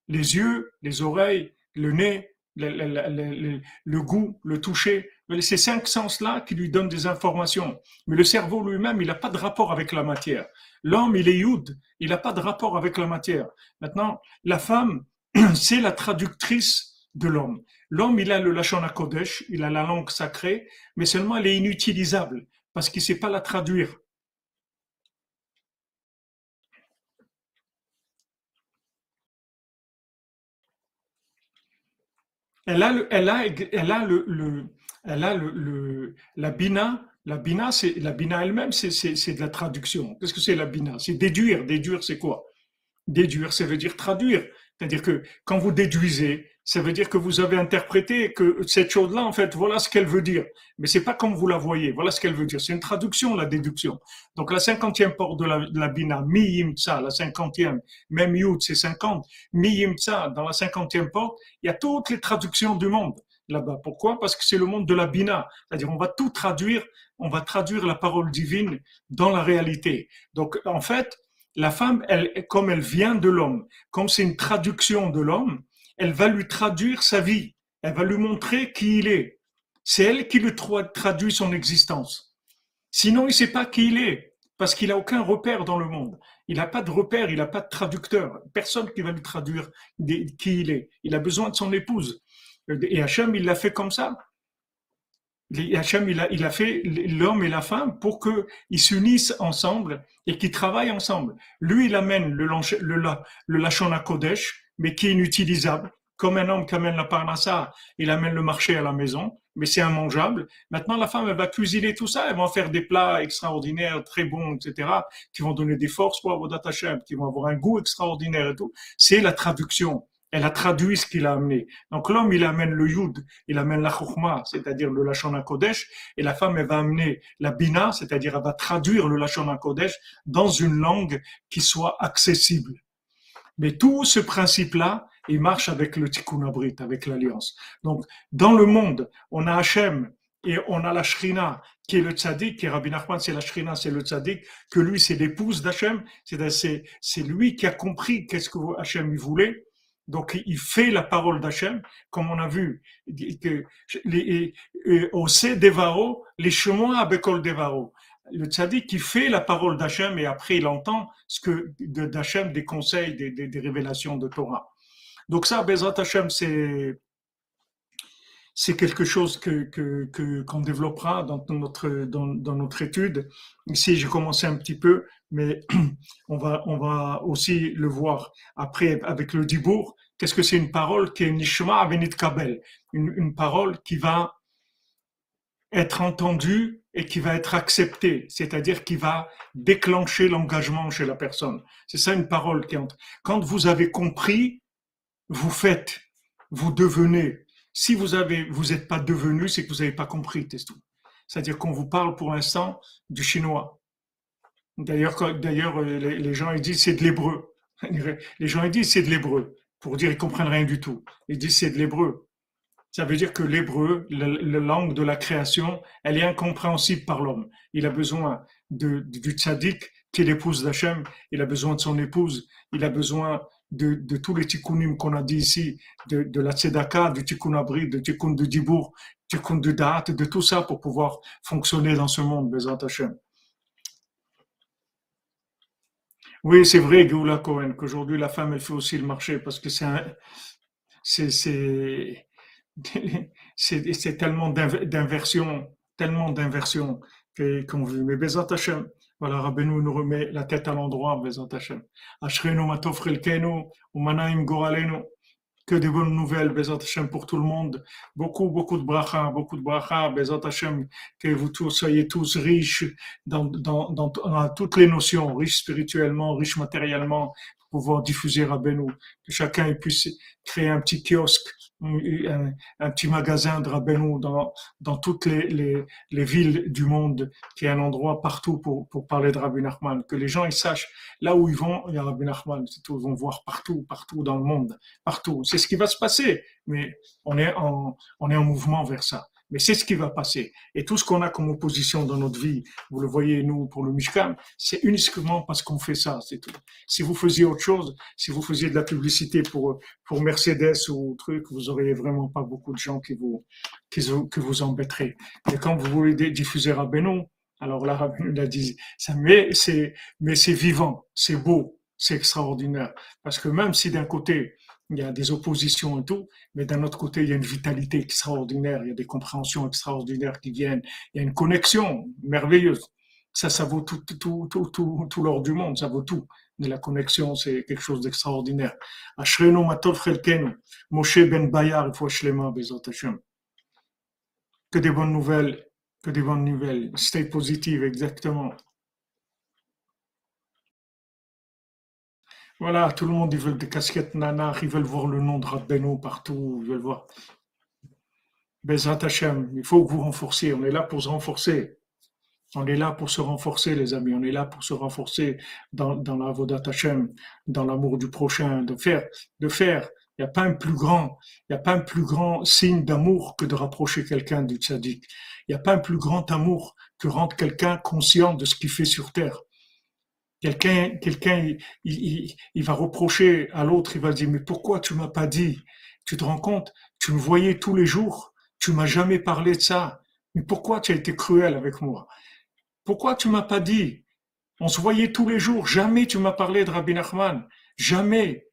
Les yeux, les oreilles, le nez, le, goût, le toucher. Ces cinq sens-là qui lui donnent des informations. Mais le cerveau lui-même, il n'a pas de rapport avec la matière. L'homme, il est youd, il n'a pas de rapport avec la matière. Maintenant, la femme, c'est la traductrice de l'homme. L'homme, il a le Lachon Kodesh, il a la langue sacrée, mais seulement elle est inutilisable parce qu'il ne sait pas la traduire. Elle a, le, elle a le, la bina. La bina, c'est la bina elle-même, c'est, de la traduction. Qu'est-ce que c'est la bina? C'est déduire. Déduire, c'est quoi? Déduire, ça veut dire traduire. C'est-à-dire que quand vous déduisez, ça veut dire que vous avez interprété que cette chose-là, en fait, voilà ce qu'elle veut dire. Mais c'est pas comme vous la voyez. Voilà ce qu'elle veut dire. C'est une traduction, la déduction. Donc, la cinquantième porte de la, de la Bina, mi la cinquantième, même yud, c'est cinquante. Mi dans la cinquantième porte, il y a toutes les traductions du monde là-bas. Pourquoi? Parce que c'est le monde de la Bina. C'est-à-dire, on va tout traduire, on va traduire la parole divine dans la réalité. Donc, en fait, la femme, elle, comme elle vient de l'homme, comme c'est une traduction de l'homme, elle va lui traduire sa vie, elle va lui montrer qui il est. C'est elle qui lui traduit son existence. Sinon, il ne sait pas qui il est, parce qu'il n'a aucun repère dans le monde. Il n'a pas de repère, il n'a pas de traducteur, personne qui va lui traduire qui il est. Il a besoin de son épouse. Et Hachem, il l'a fait comme ça. Hachem, il a, il a fait l'homme et la femme pour qu'ils s'unissent ensemble et qu'ils travaillent ensemble. Lui, il amène le, le, le Lachon à mais qui est inutilisable. Comme un homme qui amène la parnassa, il amène le marché à la maison, mais c'est immangeable. Maintenant, la femme, elle va cuisiner tout ça, elle va faire des plats extraordinaires, très bons, etc., qui vont donner des forces pour Avodat Hashem, qui vont avoir un goût extraordinaire et tout. C'est la traduction. Elle a traduit ce qu'il a amené. Donc l'homme, il amène le yud, il amène la chokhma, c'est-à-dire le lachon kodesh, et la femme, elle va amener la bina, c'est-à-dire elle va traduire le lachon kodesh dans une langue qui soit accessible. Mais tout ce principe-là, il marche avec le tikkun abrit, avec l'alliance. Donc, dans le monde, on a Hachem et on a la Shrina, qui est le tzaddik, qui est Rabbi Nachman, c'est la Shrina, c'est le tzaddik, que lui, c'est l'épouse d'Hachem, c'est lui qui a compris qu'est-ce que Hachem voulait, donc, il fait la parole d'Hachem, comme on a vu, que au C Devaro, les chemins à Bekol Devaro. Le tzaddik qui fait la parole d'Hachem et après il entend ce que d'Hachem, des conseils, des, des, révélations de Torah. Donc ça, Bezrat Hachem, c'est c'est quelque chose que que qu'on développera dans notre dans, dans notre étude. Ici, j'ai commencé un petit peu, mais on va on va aussi le voir après avec le dibour. Qu'est-ce que c'est une parole qui est nishma avenit kabel, une, parole qui va être entendue et qui va être acceptée, c'est-à-dire qui va déclencher l'engagement chez la personne. C'est ça une parole qui entre. Quand vous avez compris, vous faites, vous devenez. Si vous avez, vous n'êtes pas devenu, c'est que vous n'avez pas compris, c'est tout. C'est-à-dire qu'on vous parle pour l'instant du chinois. D'ailleurs, d'ailleurs, euh, les, gens ils disent c'est de l'hébreu. Les gens ils disent c'est de l'hébreu pour dire ils comprennent rien du tout. Ils disent c'est de l'hébreu. Ça veut dire que l'hébreu, la, langue de la création, elle est incompréhensible par l'homme. Il a besoin de, du tzaddik qui est l'épouse d'Hachem. Il a besoin de son épouse. Il a besoin de, de tous les tikkunim qu'on a dit ici, de, de la tzedaka, du tikkun abri, du tikkun de dibour, tikkun de date, de tout ça pour pouvoir fonctionner dans ce monde, Bezat Hachem. Oui, c'est vrai, Géoula Cohen, qu'aujourd'hui la femme, elle fait aussi le marché parce que c'est c'est, c'est, tellement d'inversion, tellement d'inversion qu'on veut. Mais Bezat Hashem, voilà, Rabbeinu nous remet la tête à l'endroit, Bezat Hashem. Ashrenu matov relkenu, umanaim goralenu que des bonnes nouvelles, Bezat Hashem, pour tout le monde. Beaucoup, beaucoup de bracha, beaucoup de bracha, Bezat Hashem, que vous soyez tous riches dans, toutes les notions, riches spirituellement, riches matériellement, pouvoir diffuser Benou. Que chacun puisse créer un petit kiosque un, petit magasin de Rabbeinu dans, dans toutes les, les, les, villes du monde, qui est un endroit partout pour, pour parler de Rabbi Nachman, que les gens ils sachent là où ils vont, il y a Rabbi Nachman, ils vont voir partout, partout dans le monde, partout. C'est ce qui va se passer, mais on est en, on est en mouvement vers ça. Mais c'est ce qui va passer. Et tout ce qu'on a comme opposition dans notre vie, vous le voyez, nous, pour le Mishkan, c'est uniquement parce qu'on fait ça, c'est tout. Si vous faisiez autre chose, si vous faisiez de la publicité pour, pour Mercedes ou truc, vous auriez vraiment pas beaucoup de gens qui vous, qui, que vous embêteraient. Et quand vous voulez diffuser à Benoît, alors là, Rabbeinu a dit, ça, mais c'est, mais c'est vivant, c'est beau, c'est extraordinaire. Parce que même si d'un côté, il y a des oppositions et tout, mais d'un autre côté, il y a une vitalité extraordinaire, il y a des compréhensions extraordinaires qui viennent, il y a une connexion merveilleuse. Ça, ça vaut tout, tout, l'or du monde, ça vaut tout. Mais la connexion, c'est quelque chose d'extraordinaire. Ashrenu matov Moshe ben Bayar. Que des bonnes nouvelles, que des bonnes nouvelles. Stay positive, exactement. Voilà, tout le monde, ils veulent des casquettes nanar, ils veulent voir le nom de Rabbeinu partout, ils veulent voir. Bezat Hashem, il faut que vous renforciez, on est là pour se renforcer. On est là pour se renforcer, les amis. On est là pour se renforcer dans, dans la Vodat Hashem, dans l'amour du prochain, de faire, de faire. Il n'y a pas un plus grand, il n'y a pas un plus grand signe d'amour que de rapprocher quelqu'un du tzaddik. Il n'y a pas un plus grand amour que rendre quelqu'un conscient de ce qu'il fait sur terre. Quelqu'un, quelqu'un, il, il, va reprocher à l'autre, il va dire, mais pourquoi tu m'as pas dit? Tu te rends compte? Tu me voyais tous les jours. Tu m'as jamais parlé de ça. Mais pourquoi tu as été cruel avec moi? Pourquoi tu m'as pas dit? On se voyait tous les jours. Jamais tu m'as parlé de Rabbi Nachman. Jamais.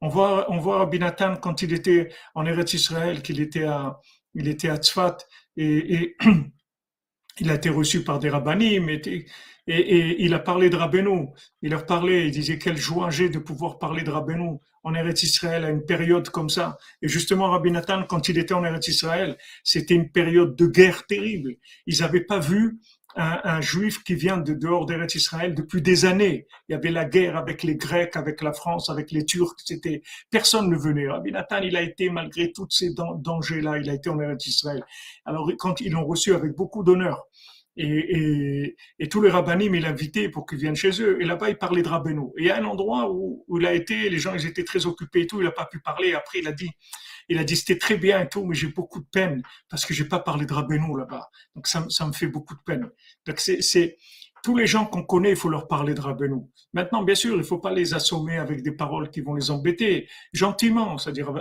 On voit, on voit Rabbi Nathan quand il était en Eretz Israël, qu'il était à, il était à Tzfat et, et il a été reçu par des rabbinim et, il a parlé de Rabbeinu. Il leur parlait, il disait quelle joie j'ai de pouvoir parler de Rabbeinu en Eretz Israël à une période comme ça. Et justement, Rabbi Nathan, quand il était en Eretz Israël, c'était une période de guerre terrible. Ils n'avaient pas vu un, juif qui vient de dehors d'Eretz Israël depuis des années. Il y avait la guerre avec les Grecs, avec la France, avec les Turcs. C'était personne ne venait. Rabbi Nathan, il a été malgré tous ces dangers-là, il a été en Eretz Israël. Alors quand ils l'ont reçu avec beaucoup d'honneur. Et, et, tous les rabbinim, il invitait pour qu'ils viennent chez eux. Et là-bas, il parlait de Rabbeinu. Et il y a un endroit où, où il a été, les gens, ils étaient très occupés et tout, il n'a pas pu parler. Après, il a dit, il a dit c'était très bien et tout, mais j'ai beaucoup de peine parce que j'ai pas parlé de Rabbeinu là-bas. Donc ça, ça, me fait beaucoup de peine. Donc c'est tous les gens qu'on connaît, il faut leur parler de Rabbeinu. Maintenant, bien sûr, il faut pas les assommer avec des paroles qui vont les embêter, gentiment, c'est-à-dire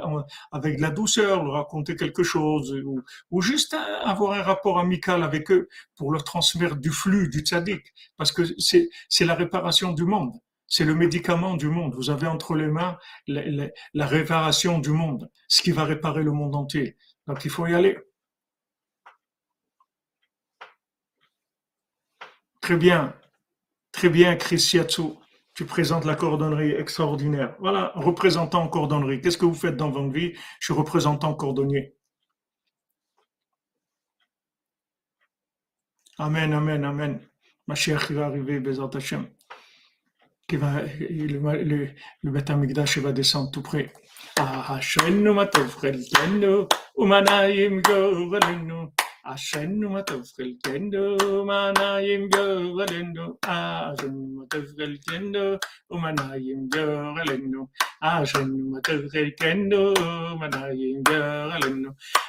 avec de la douceur, leur raconter quelque chose, ou, ou, juste avoir un rapport amical avec eux pour leur transmettre du flux, du tzaddik, parce que c'est la réparation du monde. C'est le médicament du monde. Vous avez entre les mains la, réparation du monde, ce qui va réparer le monde entier. Donc il faut y aller. Très bien, très bien, Chris Tu présentes la cordonnerie extraordinaire. Voilà, représentant cordonnerie. Qu'est-ce que vous faites dans votre vie? Je suis représentant cordonnier. Amen, amen, amen. Ma chère qui va arriver, Bezat Hashem qui va, le, le, le Beth va descendre tout près. عشان تفضل كندو ما نايم جو غلندو عشان تفضل كندو وما نايم جو غلندو عشان تفضل كندو ما نايم جو غلندو